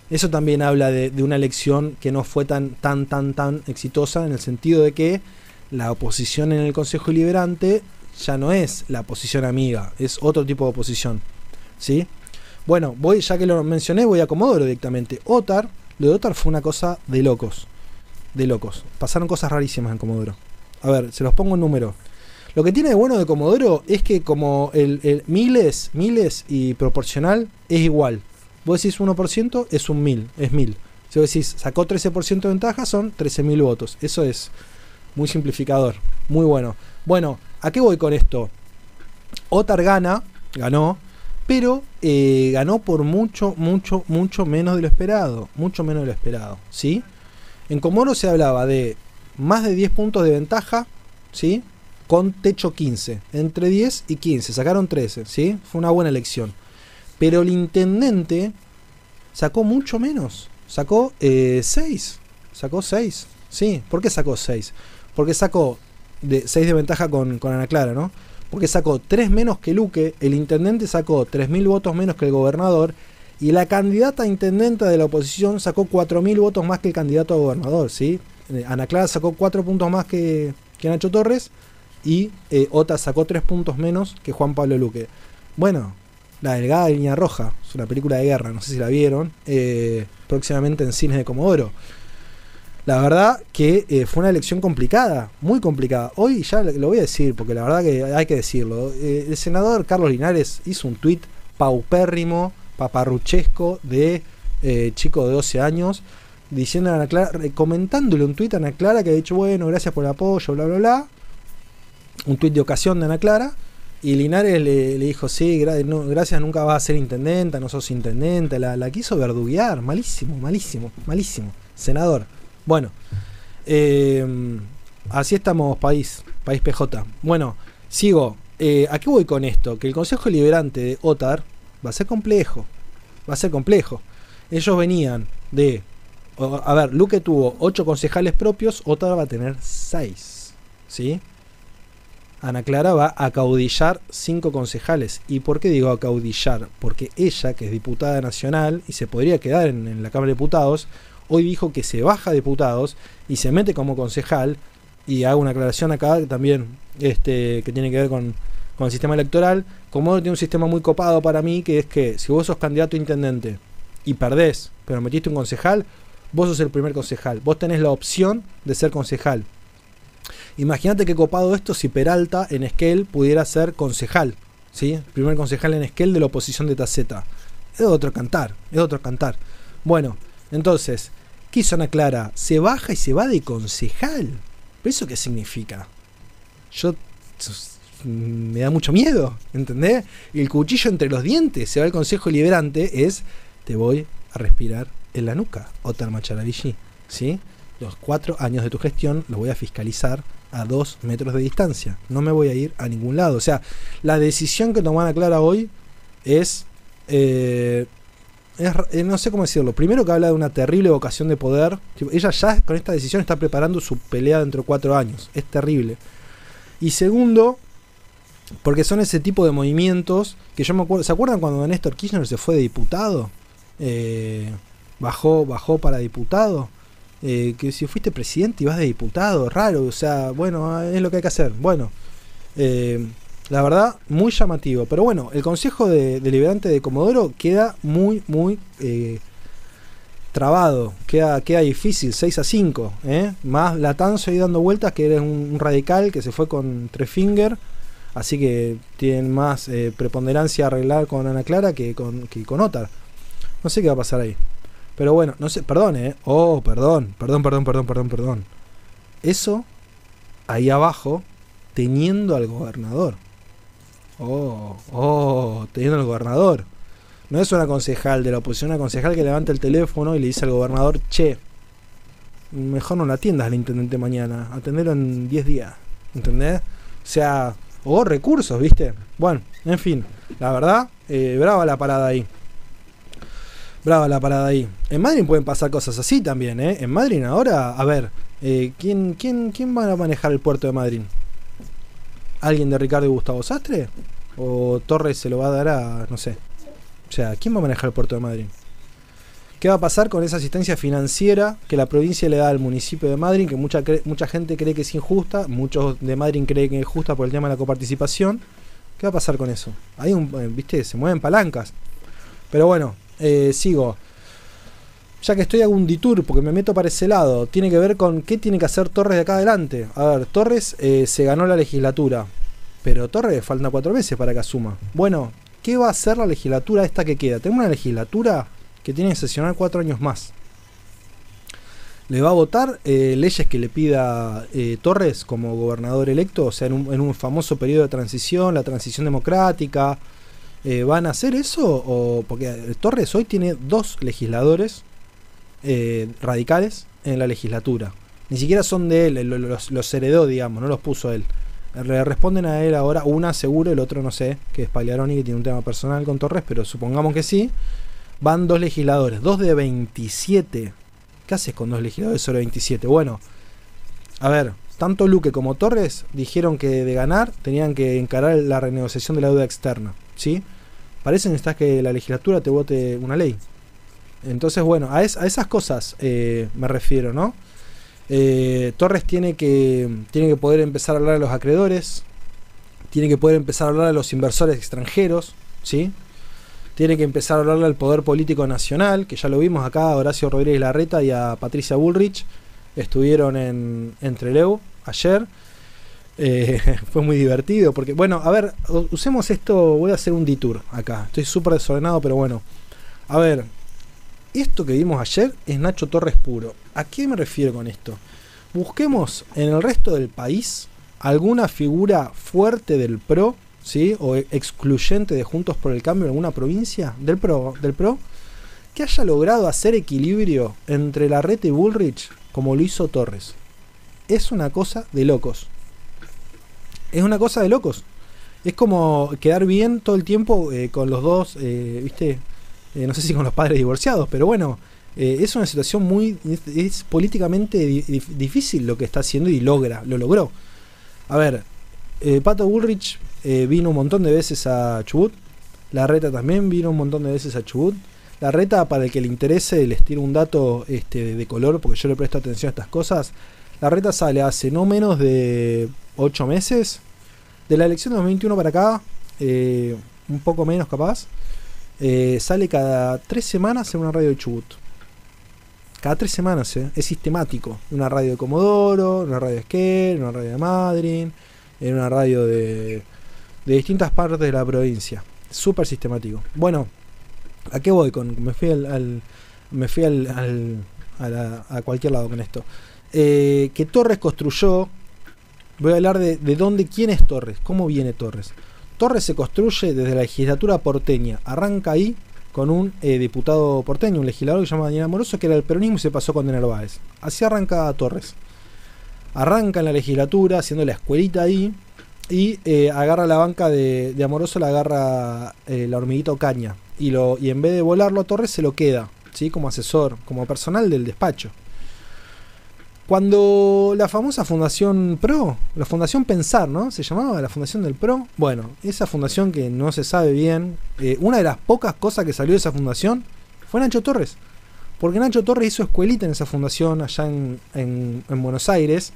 Eso también habla de, de una elección que no fue tan, tan, tan, tan exitosa en el sentido de que la oposición en el Consejo Liberante ya no es la oposición amiga, es otro tipo de oposición. ¿Sí? Bueno, voy, ya que lo mencioné, voy a Comodoro directamente. Otar, lo de Otar fue una cosa de locos. De locos. Pasaron cosas rarísimas en Comodoro. A ver, se los pongo en número. Lo que tiene de bueno de Comodoro es que como el, miles, miles y proporcional es igual. Vos decís 1%, es un mil, es mil. Si vos decís sacó 13% de ventaja, son 13.000 votos. Eso es muy simplificador. Muy bueno. Bueno, ¿a qué voy con esto? Otar gana, ganó, pero eh, ganó por mucho, mucho, mucho menos de lo esperado. Mucho menos de lo esperado, ¿sí? En Comoro se hablaba de más de 10 puntos de ventaja, ¿sí? Con techo 15. Entre 10 y 15. Sacaron 13, ¿sí? Fue una buena elección. Pero el intendente sacó mucho menos. Sacó 6. Eh, sacó 6. ¿Sí? ¿Por qué sacó 6? porque sacó de 6 de ventaja con, Ana Clara, ¿no? Porque sacó 3 menos que Luque, el intendente sacó 3.000 votos menos que el gobernador, y la candidata a intendente de la oposición sacó 4.000 votos más que el candidato a gobernador, ¿sí? Eh, Ana Clara sacó 4 puntos más que, Nacho Torres, y eh, Ota sacó 3 puntos menos que Juan Pablo Luque. Bueno, La Delgada Línea Roja, es una película de guerra, no sé si la vieron, eh, próximamente en cines de Comodoro. La verdad que eh, fue una elección complicada, muy complicada. Hoy ya lo voy a decir, porque la verdad que hay que decirlo. Eh, el senador Carlos Linares hizo un tuit paupérrimo, paparruchesco de eh, chico de 12 años, diciendo a Ana Clara, comentándole un tuit a Ana Clara que ha dicho, bueno, gracias por el apoyo, bla, bla, bla. Un tuit de ocasión de Ana Clara. Y Linares le, dijo, sí, gracias, nunca vas a ser intendenta, no sos intendenta. La, la quiso verduguear, malísimo, malísimo, malísimo. Senador. Bueno, eh, así estamos, país, país PJ. Bueno, sigo. Eh, ¿A qué voy con esto? Que el Consejo Liberante de OTAR va a ser complejo. Va a ser complejo. Ellos venían de. A ver, Luque tuvo 8 concejales propios, OTAR va a tener 6. ¿Sí? Ana Clara va a caudillar 5 concejales. ¿Y por qué digo acaudillar? Porque ella, que es diputada nacional y se podría quedar en la Cámara de Diputados, hoy dijo que se baja diputados y se mete como concejal. Y hago una aclaración acá también este, que tiene que ver con, con el sistema electoral. Comodoro tiene un sistema muy copado para mí, que es que si vos sos candidato a intendente y perdés, pero metiste un concejal, vos sos el primer concejal. Vos tenés la opción de ser concejal. Imagínate qué copado esto si Peralta en Esquel pudiera ser concejal. ¿sí? Primer concejal en Esquel de la oposición de Taceta. Es otro cantar, es otro cantar. Bueno, entonces, ¿qué hizo Ana Clara? Se baja y se va de concejal. ¿Pero eso qué significa? Yo me da mucho miedo, ¿entendés? el cuchillo entre los dientes, se va el consejo liberante, es te voy a respirar en la nuca, Otar Macharabiji, ¿sí? Los cuatro años de tu gestión los voy a fiscalizar a dos metros de distancia. No me voy a ir a ningún lado. O sea, la decisión que tomó Ana Clara hoy es, eh, eh, no sé cómo decirlo. Primero que habla de una terrible vocación de poder. Ella ya con esta decisión está preparando su pelea dentro de cuatro años. Es terrible. Y segundo, porque son ese tipo de movimientos que yo me acuerdo. ¿Se acuerdan cuando Néstor Kirchner se fue de diputado? Eh, bajó, bajó para diputado. Eh, que si fuiste presidente y vas de diputado, raro, o sea, bueno, es lo que hay que hacer. Bueno, la verdad, muy llamativo. Pero bueno, el Consejo de, Deliberante de Comodoro queda muy, muy eh, trabado, queda, queda difícil, 6 a 5. Más Latanzo ahí dando vueltas, que eres un, radical que se fue con Trefinger. Así que tienen más preponderancia a arreglar con Ana Clara que con, que con Otar. No sé qué va a pasar ahí. Pero bueno, no sé, perdón, ¿eh? Oh, perdón, perdón, perdón, perdón, perdón, perdón. Eso, ahí abajo, teniendo al gobernador. Oh, oh, teniendo al gobernador. No es una concejal de la oposición, una concejal que levanta el teléfono y le dice al gobernador, che, mejor no la atiendas al intendente mañana, atenderlo en 10 días, ¿entendés? O sea, o recursos, ¿viste? Bueno, en fin, la verdad, eh, brava la parada ahí. Brava la parada ahí. En Madrid pueden pasar cosas así también, ¿eh? En Madrid ahora, a ver, eh, ¿quién, quién, ¿quién va a manejar el puerto de Madrid? ¿Alguien de Ricardo y Gustavo Sastre? ¿O Torres se lo va a dar a, no sé? O sea, ¿quién va a manejar el puerto de Madrid? ¿Qué va a pasar con esa asistencia financiera que la provincia le da al municipio de Madrid, que mucha, mucha gente cree que es injusta, muchos de Madrid creen que es justa por el tema de la coparticipación? ¿Qué va a pasar con eso? Hay un, eh, viste, se mueven palancas. Pero bueno, eh, sigo. Ya que estoy hago un detour porque me meto para ese lado. Tiene que ver con qué tiene que hacer Torres de acá adelante. A ver, Torres eh, se ganó la legislatura. Pero Torres falta cuatro meses para que asuma. Bueno, ¿qué va a hacer la legislatura esta que queda? Tengo una legislatura que tiene que sesionar cuatro años más. Le va a votar eh, leyes que le pida Torres como gobernador electo, o sea, en un, en un famoso periodo de transición, la transición democrática, eh, ¿Van a hacer eso? O, porque Torres hoy tiene dos legisladores eh, radicales en la legislatura. Ni siquiera son de él, los, heredó, digamos, no los puso él. Le responden a él ahora, una seguro, el otro no sé, que es Pagliaroni, que tiene un tema personal con Torres, pero supongamos que sí. Van dos legisladores, dos de 27. ¿Qué haces con dos legisladores sobre 27? Bueno, a ver, tanto Luque como Torres dijeron que de ganar tenían que encarar la renegociación de la deuda externa. ¿Sí? Parece que que la legislatura te vote una ley. Entonces, bueno, a, esas cosas eh, me refiero, ¿no? Eh, Torres tiene que, tiene que poder empezar a hablar a los acreedores, tiene que poder empezar a hablar a los inversores extranjeros, ¿sí? Tiene que empezar a hablarle al poder político nacional, que ya lo vimos acá, a Horacio Rodríguez Larreta y a Patricia Bullrich, estuvieron en, en Trelew ayer. Eh, <laughs> fue muy divertido porque, bueno, a ver, usemos esto, voy a hacer un detour acá. Estoy súper desordenado, pero bueno. A ver, esto que vimos ayer es Nacho Torres puro. ¿A qué me refiero con esto? Busquemos en el resto del país alguna figura fuerte del PRO, ¿sí? O excluyente de Juntos por el Cambio en alguna provincia del PRO, del PRO que haya logrado hacer equilibrio entre la red y Bullrich como lo hizo Torres. Es una cosa de locos es una cosa de locos. Es como quedar bien todo el tiempo eh, con los dos, eh, ¿viste? Eh, no sé si con los padres divorciados, pero bueno, es una situación muy. Es, políticamente difícil lo que está haciendo y logra, lo logró. A ver, Pato Bullrich vino un montón de veces a Chubut. La reta también vino un montón de veces a Chubut. La reta, para el que le interese, les tiro un dato este, de color, porque yo le presto atención a estas cosas. La reta sale hace no menos de 8 meses De la elección de 2021 para acá, eh, un poco menos capaz, eh, sale cada tres semanas en una radio de Chubut. Cada tres semanas, eh, es sistemático. Una radio de Comodoro, una radio de Esquel, una radio de Madrid, en una radio de, de distintas partes de la provincia. Súper sistemático. Bueno, ¿a qué voy? Con, me fui al, me fui al, a, cualquier lado con esto. Eh, que Torres construyó. Voy a hablar de, de dónde, quién es Torres, cómo viene Torres. Torres se construye desde la legislatura porteña. Arranca ahí con un eh, diputado porteño, un legislador que se llama Daniel Amoroso, que era el peronismo y se pasó con De Narváez. Así arranca Torres. Arranca en la legislatura, haciendo la escuelita ahí, y eh, agarra la banca de, Amoroso, la agarra eh, la hormiguita Caña. Y, lo, y en vez de volarlo a Torres, se lo queda, ¿sí? como asesor, como personal del despacho. Cuando la famosa Fundación PRO, la Fundación Pensar, ¿no? Se llamaba la Fundación del PRO. Bueno, esa fundación que no se sabe bien, eh, una de las pocas cosas que salió de esa fundación fue Nacho Torres. Porque Nacho Torres hizo escuelita en esa fundación allá en, en Buenos Aires.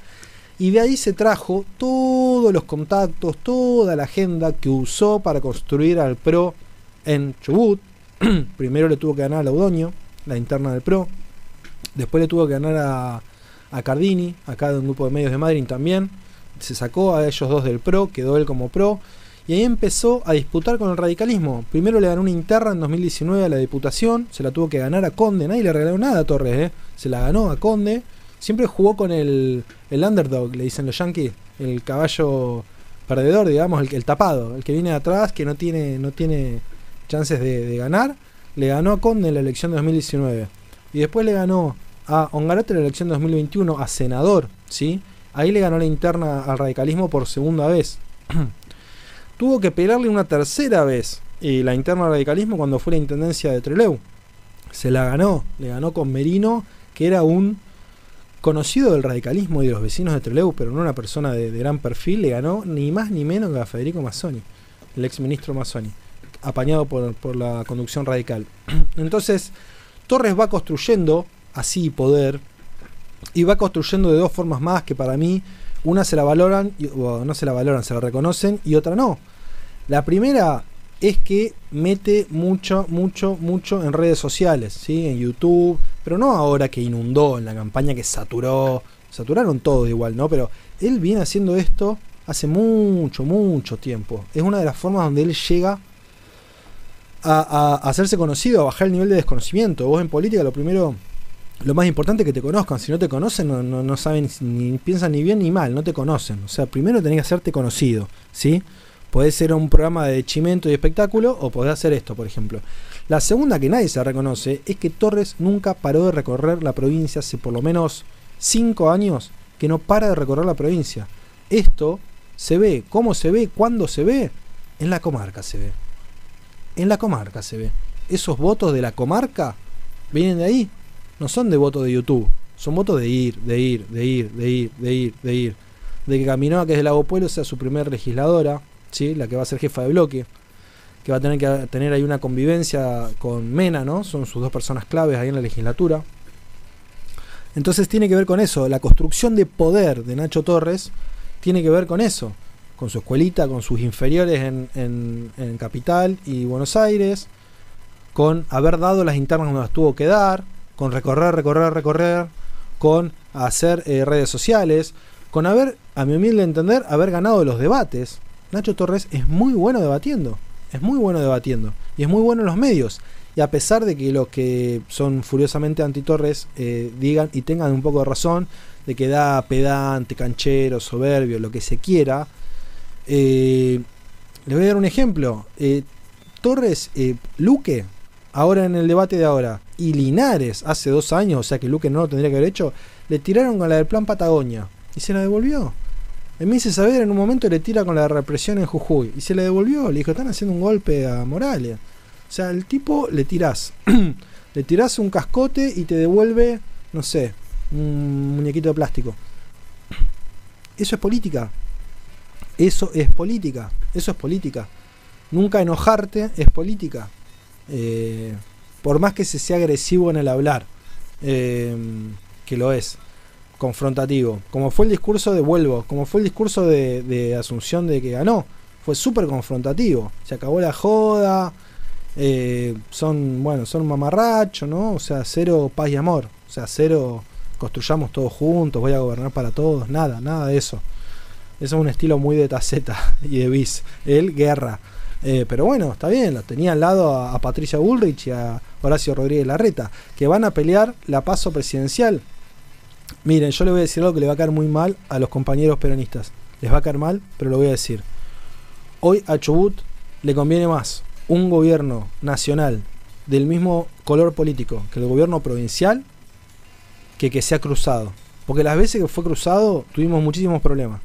Y de ahí se trajo todos los contactos, toda la agenda que usó para construir al PRO en Chubut. <clears throat> Primero le tuvo que ganar a Laudoño, la interna del PRO. Después le tuvo que ganar a a Cardini, acá de un grupo de medios de Madrid también. Se sacó a ellos dos del PRO, quedó él como PRO. Y ahí empezó a disputar con el radicalismo. Primero le ganó una interna en 2019 a la Diputación, se la tuvo que ganar a Conde, nadie le regaló nada a Torres, ¿eh? se la ganó a Conde. Siempre jugó con el, el underdog, le dicen los yankees, el caballo perdedor, digamos, el, el tapado, el que viene de atrás, que no tiene, no tiene chances de, de ganar. Le ganó a Conde en la elección de 2019. Y después le ganó a Ongarate en la elección 2021 a senador, ¿sí? Ahí le ganó la interna al radicalismo por segunda vez. <clears throat> Tuvo que pelearle una tercera vez y la interna al radicalismo cuando fue la intendencia de Treleu. Se la ganó, le ganó con Merino, que era un conocido del radicalismo y de los vecinos de Treleu, pero no una persona de, gran perfil, le ganó ni más ni menos que a Federico Mazzoni, el ex ministro Mazzoni, apañado por, por la conducción radical. <clears throat> Entonces, Torres va construyendo así poder y va construyendo de dos formas más que para mí una se la valoran, o no se la valoran, se la reconocen y otra no. La primera es que mete mucho, mucho, mucho en redes sociales, ¿sí? en YouTube, pero no ahora que inundó, en la campaña que saturó, saturaron todo igual, ¿no? Pero él viene haciendo esto hace mucho, mucho tiempo. Es una de las formas donde él llega a hacerse conocido, a bajar el nivel de desconocimiento. Vos en política lo primero lo más importante es que te conozcan. Si no te conocen, no, no, saben ni piensan ni bien ni mal, no te conocen. O sea, primero tenés que hacerte conocido, ¿sí? Podés ser un programa de chimento y espectáculo o podés hacer esto, por ejemplo. La segunda que nadie se reconoce es que Torres nunca paró de recorrer la provincia hace por lo menos 5 años que no para de recorrer la provincia. Esto se ve, ¿cómo se ve? ¿Cuándo se ve? En la comarca se ve. En la comarca se ve. Esos votos de la comarca vienen de ahí, no son de voto de YouTube, son votos de ir, de ir, de ir, de ir, de ir, de ir. De que Caminoa, que es del Lago Pueblo, sea su primer legisladora, ¿sí? la que va a ser jefa de bloque, que va a tener que tener ahí una convivencia con Mena, ¿no? Son sus dos personas claves ahí en la legislatura. Entonces tiene que ver con eso, la construcción de poder de Nacho Torres tiene que ver con eso, con su escuelita, con sus inferiores en, en Capital y Buenos Aires, con haber dado las internas donde las tuvo que dar, con recorrer, recorrer, recorrer, con hacer eh, redes sociales, con haber, a mi humilde entender, haber ganado los debates. Nacho Torres es muy bueno debatiendo, es muy bueno debatiendo y es muy bueno en los medios. Y a pesar de que los que son furiosamente anti-Torres eh, digan y tengan un poco de razón, de que da pedante, canchero, soberbio, lo que se quiera, eh, les voy a dar un ejemplo. Torres, Luque, ahora en el debate de ahora, y Linares hace dos años, o sea que Luque no lo tendría que haber hecho, le tiraron con la del plan Patagonia y se la devolvió. Emilce Saavedra en un momento le tira con la represión en Jujuy y se la devolvió. Le dijo, están haciendo un golpe a Morales. O sea, el tipo le tirás, <clears throat> le tirás un cascote y te devuelve, no sé, un muñequito de plástico. Eso es política. Eso es política. Eso es política. Nunca enojarte es política. Eh, por más que se sea agresivo en el hablar, eh, que lo es. confrontativo. Como fue el discurso de Vuelvo, como fue el discurso de, Asunción de que ganó. Fue súper confrontativo. Se acabó la joda. eh, son, bueno, son mamarracho, ¿no? O sea, cero paz y amor. O sea, cero construyamos todos juntos, voy a gobernar para todos. Nada, nada de eso. Eso es un estilo muy de Taceta <laughs> y de Bis. Él, guerra. Eh, pero bueno, está bien, los tenía al lado a, a Patricia Bullrich y a Horacio Rodríguez Larreta, que van a pelear la paso presidencial. Miren, yo le voy a decir algo que le va a caer muy mal a los compañeros peronistas. Les va a caer mal, pero lo voy a decir. Hoy a Chubut le conviene más un gobierno nacional del mismo color político que el gobierno provincial que que sea cruzado. Porque las veces que fue cruzado tuvimos muchísimos problemas.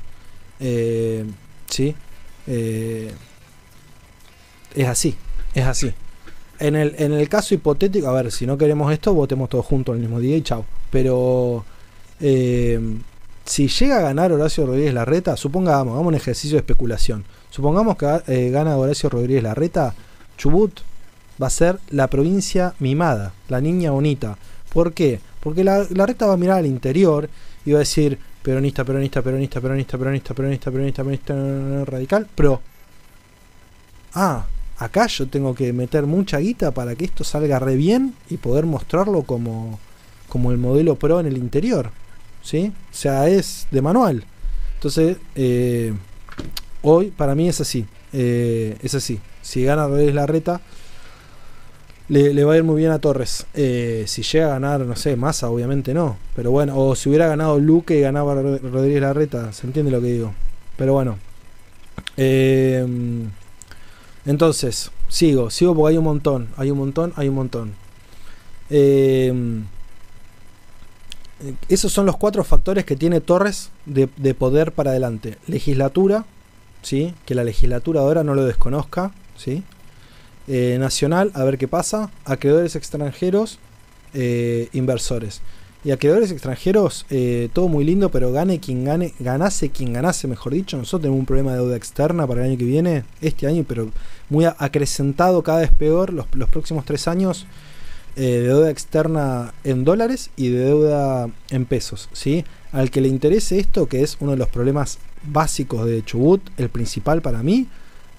Eh, sí. Eh, es así. Es así. En el, en el caso hipotético, a ver, si no queremos esto, votemos todos juntos el mismo día y chao. Pero eh, si llega a ganar Horacio Rodríguez Larreta, supongamos, hagamos un ejercicio de especulación. Supongamos que eh, gana Horacio Rodríguez Larreta, Chubut va a ser la provincia mimada, la niña bonita. ¿Por qué? Porque la, Larreta va a mirar al interior y va a decir peronista, peronista, peronista, peronista, peronista, peronista, peronista, peronista, radical, pro. Ah, acá yo tengo que meter mucha guita para que esto salga re bien y poder mostrarlo como, como el modelo pro en el interior. ¿Sí? O sea, es de manual. Entonces, eh, hoy para mí es así. Eh, es así. Si gana Rodríguez Larreta, le, va a ir muy bien a Torres. Eh, si llega a ganar, no sé, Massa, obviamente no. Pero bueno, o si hubiera ganado Luque y ganaba Rodríguez Larreta, se entiende lo que digo. Pero bueno. Eh, entonces, sigo, sigo porque hay un montón, hay un montón, hay un montón. Eh, esos son los cuatro factores que tiene Torres de, de, poder para adelante. Legislatura, ¿sí? que la legislatura ahora no lo desconozca. ¿sí? Eh, nacional, a ver qué pasa. Acreedores extranjeros, eh, inversores. Y acreedores extranjeros, eh, todo muy lindo, pero gane quien gane, ganase quien ganase, mejor dicho. Nosotros tenemos un problema de deuda externa para el año que viene, este año, pero muy acrecentado, cada vez peor. Los, próximos tres años eh, de deuda externa en dólares y de deuda en pesos. ¿sí? Al que le interese esto, que es uno de los problemas básicos de Chubut, el principal para mí,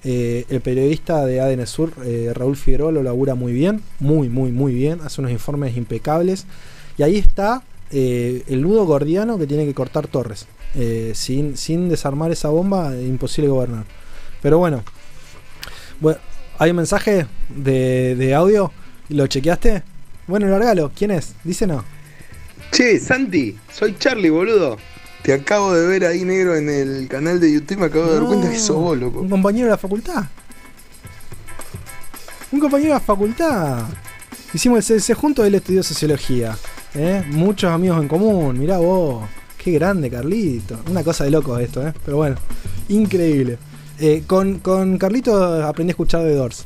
eh, el periodista de ADN Sur, eh, Raúl Figueroa, lo labura muy bien, muy, muy, muy bien, hace unos informes impecables. Y ahí está el nudo gordiano que tiene que cortar Torres. sin, sin desarmar esa bomba, imposible gobernar. Pero bueno, bueno hay un mensaje de, de audio. ¿Lo chequeaste? Bueno, largalo. ¿Quién es? Dice no. Che, Santi, soy Charlie, boludo. Te acabo de ver ahí negro en el canal de YouTube, me acabo de dar cuenta que sos vos, loco. Un compañero de la facultad. Un compañero de la facultad. Hicimos el CDC juntos, él estudió sociología. ¿eh? Muchos amigos en común, mirá vos. Qué grande, Carlito. Una cosa de loco esto, ¿eh? Pero bueno, increíble. Eh, con, con Carlito aprendí a escuchar de Doors.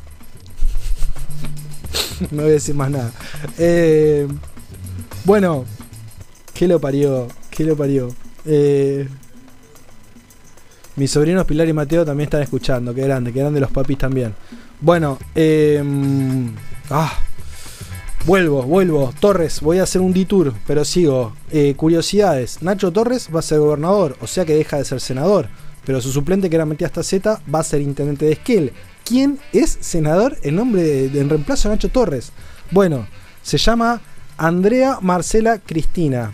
no voy a decir más nada. Eh, bueno, ¿qué lo parió? ¿Qué lo parió? Eh, mis sobrinos Pilar y Mateo también están escuchando. Qué grande, qué grande los papis también. Bueno, eh, ah, vuelvo, vuelvo. Torres, voy a hacer un detour, pero sigo. Eh, curiosidades. Nacho Torres va a ser gobernador, o sea que deja de ser senador. Pero su suplente, que era Matías Taceta, va a ser intendente de Esquel. ¿Quién es senador en nombre de, en reemplazo de Nacho Torres? Bueno, se llama Andrea Marcela Cristina.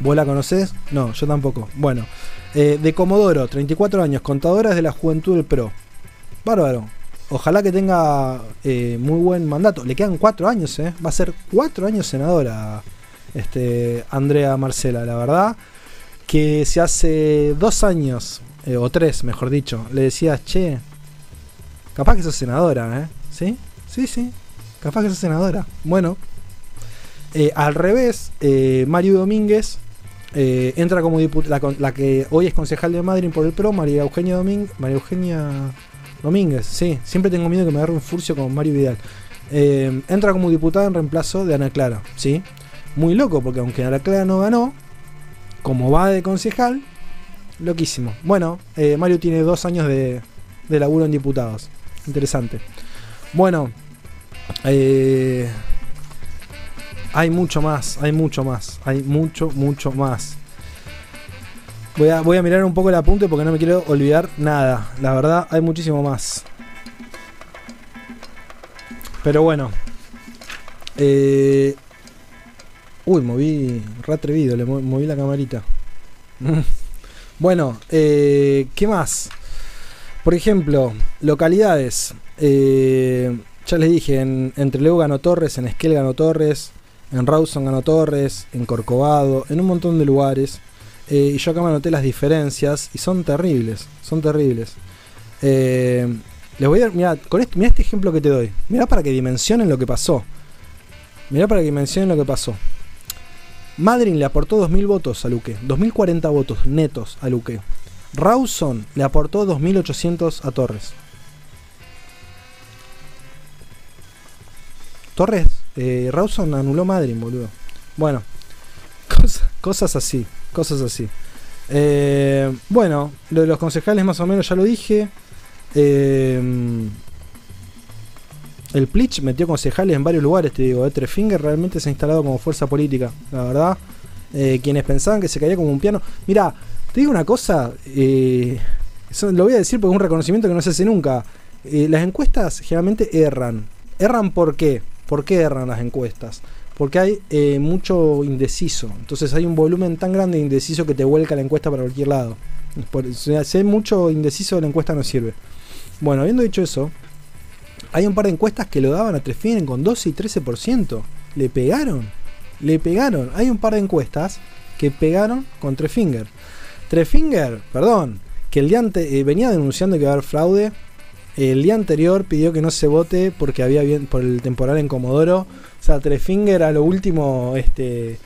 ¿Vos la conocés? No, yo tampoco. Bueno, eh, de Comodoro, 34 años, contadora de la Juventud del PRO. Bárbaro. Ojalá que tenga eh, muy buen mandato. Le quedan 4 años, ¿eh? Va a ser 4 años senadora este, Andrea Marcela, la verdad. Que si hace 2 años, eh, o 3 mejor dicho, le decías, che, capaz que sos senadora, ¿eh? ¿Sí? Sí, sí. Capaz que sos senadora. Bueno, eh, al revés, eh, Mario Domínguez entra como diputada, la, que hoy es concejal de Madrid por el PRO, María Eugenia Domínguez. María Eugenia Domínguez, sí, siempre tengo miedo que me agarre un furcio con Mario Vidal. Entra como diputada en reemplazo de Ana Clara, ¿sí? Muy loco, porque aunque Ana Clara no ganó, como va de concejal, loquísimo. Bueno, eh, Mario tiene dos años de, de laburo en diputados. Interesante. Bueno, eh, hay mucho más, hay mucho más, hay mucho, mucho más. Voy a, voy a mirar un poco el apunte porque no me quiero olvidar nada. La verdad, hay muchísimo más. Pero bueno. Eh, uy, moví re atrevido, le mo- moví la camarita. <laughs> bueno, eh, ¿qué más? Por ejemplo, localidades. Eh, ya les dije, en, en Trelew ganó Torres, en Esquel ganó Torres, en Rawson ganó Torres, en Corcovado, en un montón de lugares. Eh, y yo acá me anoté las diferencias y son terribles, son terribles. Eh, les voy a mira, con este, mira este ejemplo que te doy. Mira para que dimensionen lo que pasó. Mira para que dimensionen lo que pasó. Madryn le aportó 2000 votos a Luque, 2040 votos netos a Luque. Rawson le aportó 2800 a Torres. Torres, eh, Rawson anuló Madryn, boludo. Bueno, cosa- cosas así, cosas así. Eh, bueno, lo de los concejales más o menos ya lo dije. Eh, el Plitch metió concejales en varios lugares, te digo. Eh. Trefinger realmente se ha instalado como fuerza política, la verdad. Eh, quienes pensaban que se caía como un piano. Mira, te digo una cosa, eh, lo voy a decir porque es un reconocimiento que no se hace nunca. Eh, las encuestas generalmente erran. ¿Erran por qué? ¿Por qué erran las encuestas? Porque hay eh, mucho indeciso. Entonces hay un volumen tan grande de indeciso que te vuelca la encuesta para cualquier lado. Por, si hay mucho indeciso, la encuesta no sirve. Bueno, habiendo dicho eso, hay un par de encuestas que lo daban a Trefinger con 12 y 13%. Le pegaron. Le pegaron. Hay un par de encuestas que pegaron con Trefinger. Trefinger, perdón, que el día ante- eh, venía denunciando que iba a haber fraude. El día anterior pidió que no se vote porque había bien por el temporal en Comodoro. O sea, Trefinger a lo último este,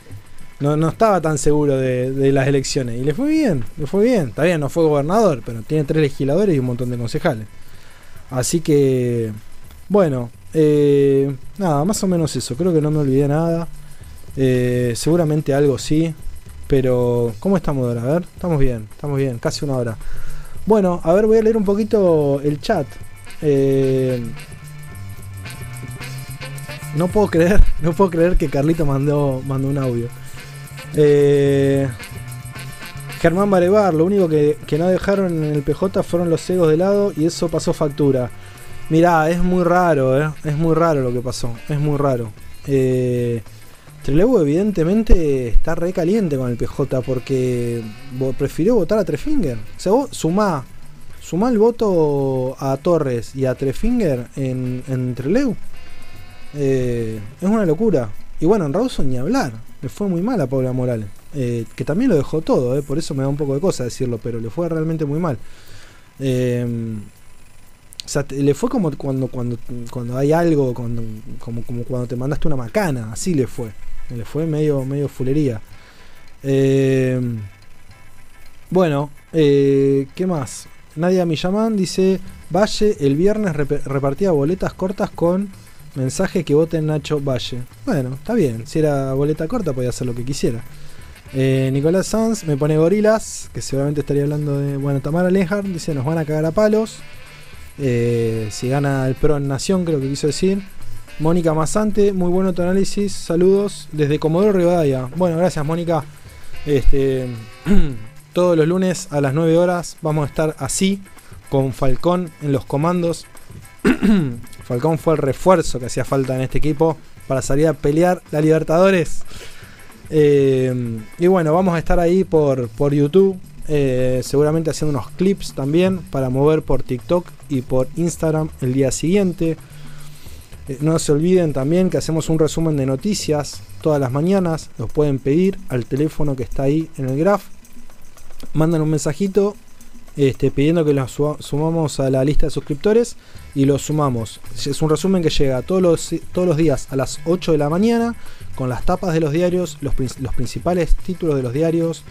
no, no estaba tan seguro de, de las elecciones. Y le fue bien, le fue bien. Está bien, no fue gobernador, pero tiene tres legisladores y un montón de concejales. Así que, bueno, eh, nada, más o menos eso. Creo que no me olvidé nada. Eh, seguramente algo sí. Pero, ¿cómo estamos ahora? A ver, estamos bien, estamos bien, casi una hora. Bueno, a ver, voy a leer un poquito el chat. Eh, no puedo creer, <laughs> no puedo creer que Carlito mandó, mandó un audio. Germán Barebar, lo único que, que no dejaron en el PJ fueron los cegos de lado y eso pasó factura. Mirá, es muy raro, eh, es muy raro lo que pasó, es muy raro. Eh, Trelew evidentemente está re caliente con el PJ porque prefirió votar a Trefinger. O sea, vos sumá, sumá el voto a Torres y a Trefinger en, en Trelew. Eh, es una locura. Y bueno, en Rawson ni hablar. Le fue muy mal a Paula Morales. Eh, que también lo dejó todo, por eso me da un poco de cosa decirlo, pero le fue realmente muy mal. O sea, le fue como cuando, cuando, cuando hay algo, cuando, como, como cuando te mandaste una macana, así le fue. Le fue medio, medio fulería. Eh, bueno, eh, ¿qué más? Nadia Millamán dice, Valle el viernes rep- repartía boletas cortas con mensaje que voten Nacho Valle. Bueno, está bien, si era boleta corta podía hacer lo que quisiera. Eh, Nicolás Sanz me pone gorilas, que seguramente estaría hablando de... Bueno, Tamara Lenhart dice, nos van a cagar a palos. Eh, si gana el Pro en Nación, creo que quiso decir. Mónica Mazante, muy bueno tu análisis. Saludos desde Comodoro Rivadavia. Bueno, gracias Mónica. Este, <clears throat> todos los lunes a las 9 horas vamos a estar así, con Falcón en los comandos. <clears throat> Falcón fue el refuerzo que hacía falta en este equipo para salir a pelear la Libertadores. Eh, y bueno, vamos a estar ahí por, por YouTube. eh, seguramente haciendo unos clips también para mover por TikTok y por Instagram el día siguiente. Eh, no se olviden también que hacemos un resumen de noticias todas las mañanas. Los pueden pedir al teléfono que está ahí en el graph. Mandan un mensajito este, pidiendo que los sumamos a la lista de suscriptores y los sumamos. Es un resumen que llega todos los, todos los días a las 8 de la mañana con las tapas de los diarios, los, los principales títulos de los diarios,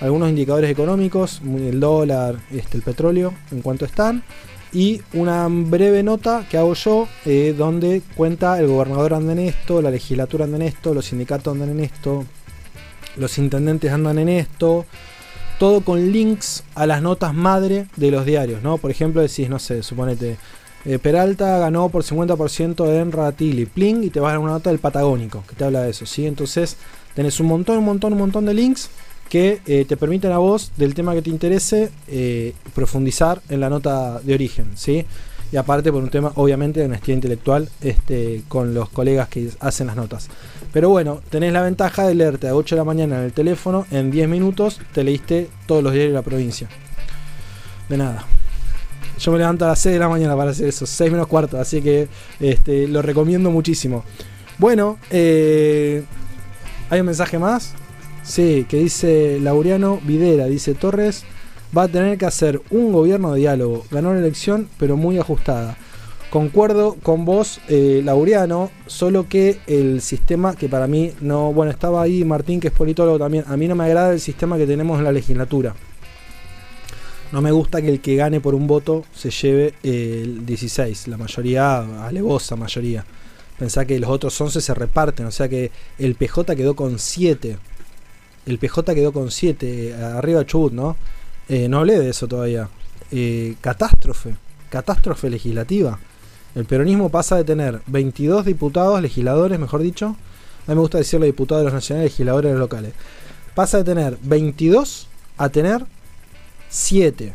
algunos indicadores económicos, el dólar, este, el petróleo, en cuanto están, y una breve nota que hago yo eh, donde cuenta el gobernador anda en esto, la legislatura anda en esto, los sindicatos andan en esto, los intendentes andan en esto, todo con links a las notas madre de los diarios, ¿no? Por ejemplo, decís, no sé, suponete, eh, Peralta ganó por 50% en Ratili, pling, y te vas a dar una nota del Patagónico, que te habla de eso, ¿sí? Entonces, tenés un montón, un montón, un montón de links que eh, te permiten a vos, del tema que te interese, eh, profundizar en la nota de origen, ¿sí? Y aparte por un tema, obviamente, de honestidad intelectual este, con los colegas que hacen las notas. Pero bueno, tenés la ventaja de leerte a 8 de la mañana en el teléfono, en 10 minutos te leíste todos los diarios de la provincia. De nada. Yo me levanto a las 6 de la mañana para hacer eso, 6 menos cuarto, así que este, lo recomiendo muchísimo. Bueno, eh, ¿hay un mensaje más? Sí, que dice Laureano Videra, dice Torres, va a tener que hacer un gobierno de diálogo. Ganó la elección, pero muy ajustada. Concuerdo con vos, eh, Laureano, solo que el sistema que para mí no, bueno, estaba ahí Martín, que es politólogo también, a mí no me agrada el sistema que tenemos en la legislatura. No me gusta que el que gane por un voto se lleve el 16, la mayoría, alevosa mayoría. Pensá que los otros 11 se reparten, o sea que el PJ quedó con 7. El PJ quedó con 7, arriba Chubut, ¿no? Eh, no hablé de eso todavía. Eh, catástrofe, catástrofe legislativa. El peronismo pasa de tener 22 diputados, legisladores, mejor dicho. A mí me gusta decirle diputados de los nacionales, legisladores locales. Pasa de tener 22 a tener 7.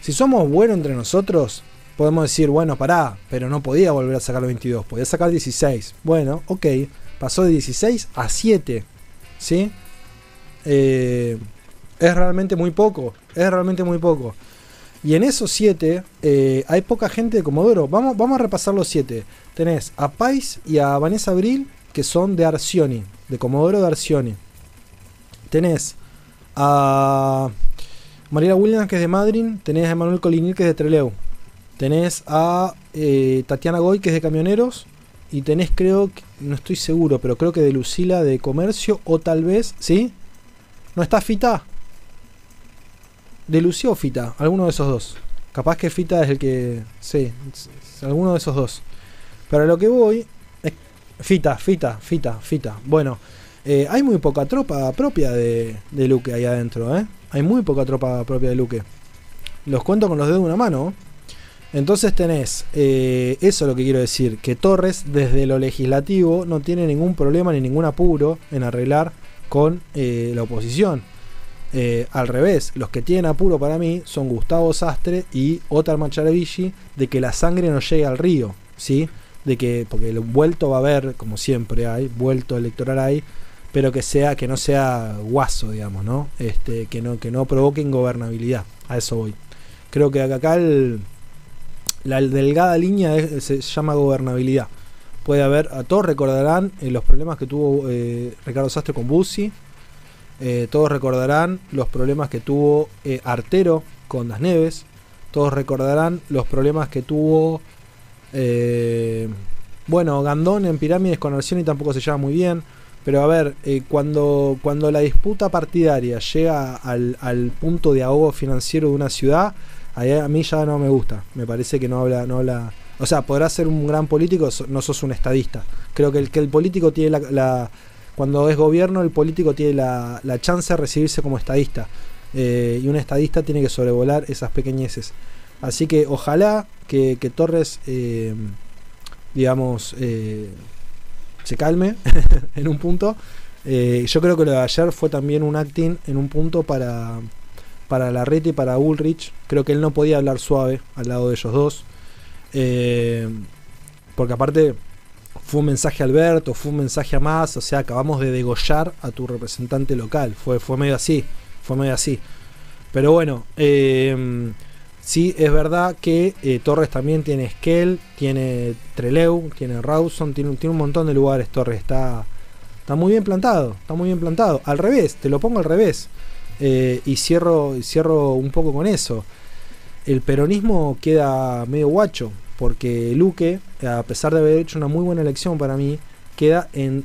Si somos buenos entre nosotros, podemos decir, bueno, pará, pero no podía volver a sacar los 22, podía sacar 16. Bueno, ok, pasó de 16 a 7. ¿Sí? Eh, es realmente muy poco, es realmente muy poco. Y en esos 7 eh, hay poca gente de Comodoro. Vamos, vamos a repasar los 7. Tenés a Pais y a Vanessa Abril, que son de Arcioni, de Comodoro de Arcioni. Tenés a Mariela Williams, que es de Madrid. Tenés a Emanuel Colinil, que es de Treleu. Tenés a eh, Tatiana Goy, que es de Camioneros. Y tenés, creo, no estoy seguro, pero creo que de Lucila de Comercio. O tal vez, ¿sí? ¿No está Fita? ¿De Lucía o Fita? Alguno de esos dos. Capaz que Fita es el que. Sí, alguno de esos dos. Pero a lo que voy. Fita, Fita, Fita, Fita. Bueno, eh, hay muy poca tropa propia de, de Luque ahí adentro, ¿eh? Hay muy poca tropa propia de Luque. Los cuento con los dedos de una mano. Entonces tenés, eh, eso es lo que quiero decir, que Torres desde lo legislativo no tiene ningún problema ni ningún apuro en arreglar con eh, la oposición. Eh, al revés, los que tienen apuro para mí son Gustavo Sastre y Otar Macharavigi de que la sangre no llegue al río, ¿sí? De que, porque el vuelto va a haber, como siempre hay, vuelto electoral hay, pero que sea, que no sea guaso, digamos, ¿no? Este, que no, que no provoque ingobernabilidad. A eso voy. Creo que acá la delgada línea se llama gobernabilidad. Puede haber, a todos recordarán eh, los problemas que tuvo eh, Ricardo Sastre con Bussi. Eh, todos recordarán los problemas que tuvo Artero con Das Neves. Todos recordarán los problemas que tuvo. bueno, Gandón en Pirámides con y tampoco se lleva muy bien. Pero a ver, cuando, cuando la disputa partidaria llega al, al punto de ahogo financiero de una ciudad, a mí ya no me gusta. Me parece que no habla, no habla. O sea, podrás ser un gran político, no sos un estadista. Creo que el, que el político tiene la, Cuando es gobierno, el político tiene la, la chance de recibirse como estadista. Eh, y un estadista tiene que sobrevolar esas pequeñeces. Así que ojalá que, Torres, eh, digamos, eh, se calme <laughs> en un punto. yo creo que lo de ayer fue también un acting en un punto para para Larrete y para Ulrich. Creo que él no podía hablar suave al lado de ellos dos. Eh, porque aparte fue un mensaje a Alberto, fue un mensaje a más, o sea, acabamos de degollar a tu representante local. Fue, fue medio así, fue medio así. Pero bueno, eh, sí es verdad que eh, Torres también tiene Skell, tiene Treleu, tiene Rawson, tiene, un montón de lugares. Torres está, está muy bien plantado, está muy bien plantado. Al revés, te lo pongo al revés. Y cierro, cierro un poco con eso. El peronismo queda medio guacho, porque Luque, a pesar de haber hecho una muy buena elección para mí, queda en,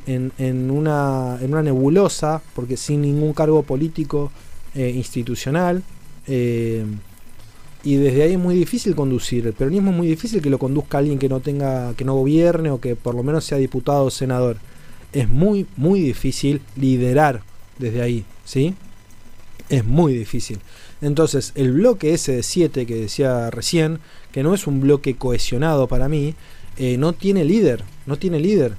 una, en una nebulosa, porque sin ningún cargo político eh, institucional. Eh, y desde ahí es muy difícil conducir. El peronismo es muy difícil que lo conduzca alguien que no tenga, que no gobierne o que por lo menos sea diputado o senador. Es muy, muy difícil liderar desde ahí, ¿sí? es muy difícil. Entonces, el bloque ese de 7 que decía recién, que no es un bloque cohesionado para mí, eh, no tiene líder, no tiene líder.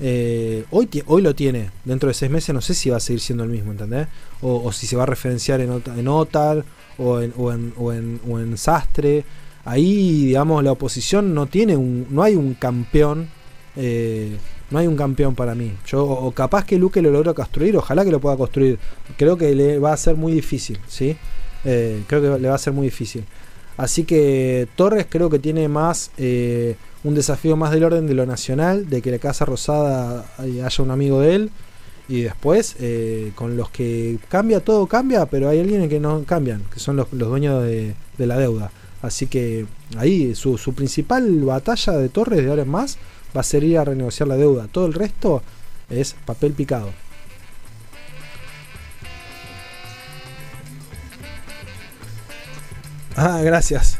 Eh, hoy, hoy lo tiene, dentro de seis meses no sé si va a seguir siendo el mismo, ¿entendés? O, si se va a referenciar en, en OTAR o en, o en, o en, o Sastre. Ahí, digamos, la oposición no tiene un, no hay un campeón. Eh, no hay un campeón para mí. Yo, o capaz que Luque lo logra construir, ojalá que lo pueda construir. Creo que le va a ser muy difícil, ¿sí? Creo que le va a ser muy difícil. Así que Torres creo que tiene más eh, un desafío más del orden de lo nacional, de que la Casa Rosada haya un amigo de él. Y después, eh, con los que cambia, todo cambia, pero hay alguien que no cambian, que son los, dueños de, la deuda. Así que ahí su, su principal batalla de Torres de ahora en más va a ser ir a renegociar la deuda. Todo el resto es papel picado. Ah, gracias.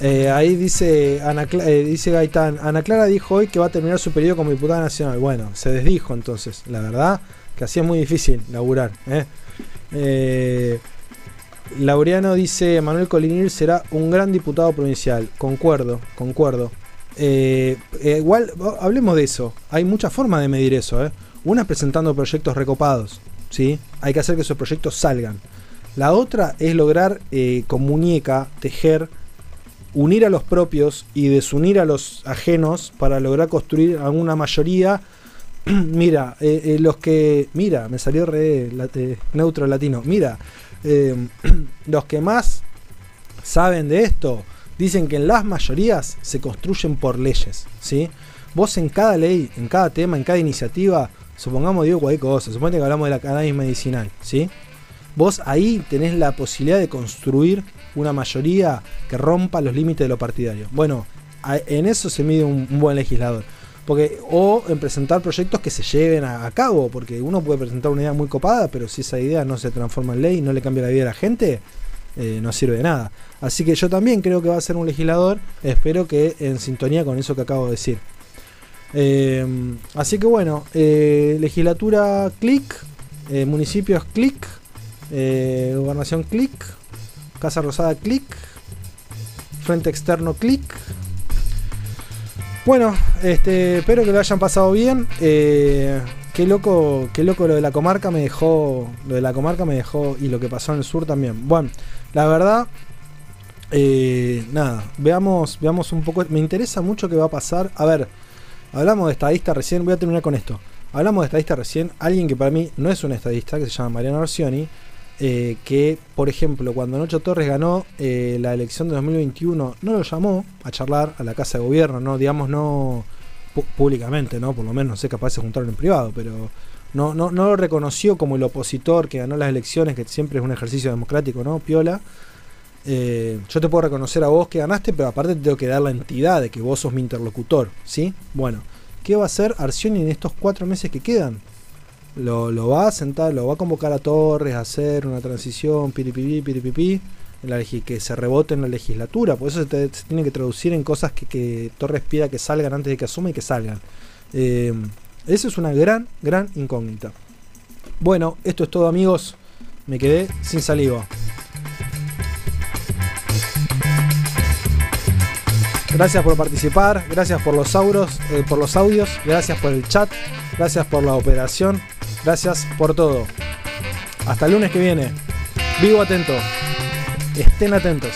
Eh, ahí dice, Ana, eh, dice Gaitán, Ana Clara dijo hoy que va a terminar su periodo como diputada nacional. Bueno, se desdijo entonces, la verdad, que así es muy difícil laburar. ¿eh? Laureano dice, Manuel Colinir será un gran diputado provincial. Concuerdo, concuerdo. igual, hablemos de eso. Hay muchas formas de medir eso. Una es presentando proyectos recopados. ¿sí? Hay que hacer que esos proyectos salgan. La otra es lograr eh, con muñeca tejer, unir a los propios y desunir a los ajenos para lograr construir alguna mayoría. <clears throat> mira, eh, eh, los que. Mira, me salió re neutro latino. Mira, <clears throat> los que más saben de esto dicen que en las mayorías se construyen por leyes. ¿sí? Vos en cada ley, en cada tema, en cada iniciativa, supongamos digo cualquier cosa, supongamos que hablamos de la cannabis medicinal, ¿sí? Vos ahí tenés la posibilidad de construir una mayoría que rompa los límites de lo partidario. Bueno, en eso se mide un, buen legislador. Porque, o en presentar proyectos que se lleven a, cabo, porque uno puede presentar una idea muy copada, pero si esa idea no se transforma en ley y no le cambia la vida a la gente, eh, no sirve de nada. Así que yo también creo que va a ser un legislador, espero que en sintonía con eso que acabo de decir. Eh, así que bueno, eh, legislatura clic, municipios clic, eh, gobernación clic. Casa Rosada clic. Frente externo clic. Bueno, este, espero que lo hayan pasado bien. Eh, qué loco, qué loco lo de la comarca me dejó. Lo de la comarca me dejó. Y lo que pasó en el sur también. Bueno, la verdad. Eh, nada, veamos, veamos un poco. Me interesa mucho qué va a pasar. A ver, hablamos de estadista recién. Voy a terminar con esto. Hablamos de estadista recién. Alguien que para mí no es un estadista, que se llama Mariano Orsioni eh, que, por ejemplo, cuando Nocho Torres ganó eh, la elección de 2021, no lo llamó a charlar a la Casa de Gobierno, no, digamos, no públicamente, ¿no? Por lo menos, no sé, capaz de juntaron en privado, pero no, no, no lo reconoció como el opositor que ganó las elecciones, que siempre es un ejercicio democrático, ¿no? Piola. Eh, yo te puedo reconocer a vos que ganaste, pero aparte te tengo que dar la entidad de que vos sos mi interlocutor, ¿sí? Bueno, ¿qué va a hacer Arcioni en estos cuatro meses que quedan? Lo, va a sentar, lo va a convocar a Torres a hacer una transición, piripipi, piripipi, en la que se rebote en la legislatura. Por eso se, tiene que traducir en cosas que, Torres pida que salgan antes de que asuma y que salgan. Eh, eso es una gran, gran incógnita. Bueno, esto es todo amigos. Me quedé sin saliva. Gracias por participar, gracias por los, eh, por los audios, gracias por el chat, gracias por la operación, Gracias por todo. Hasta el lunes que viene. Vivo atento. Estén atentos.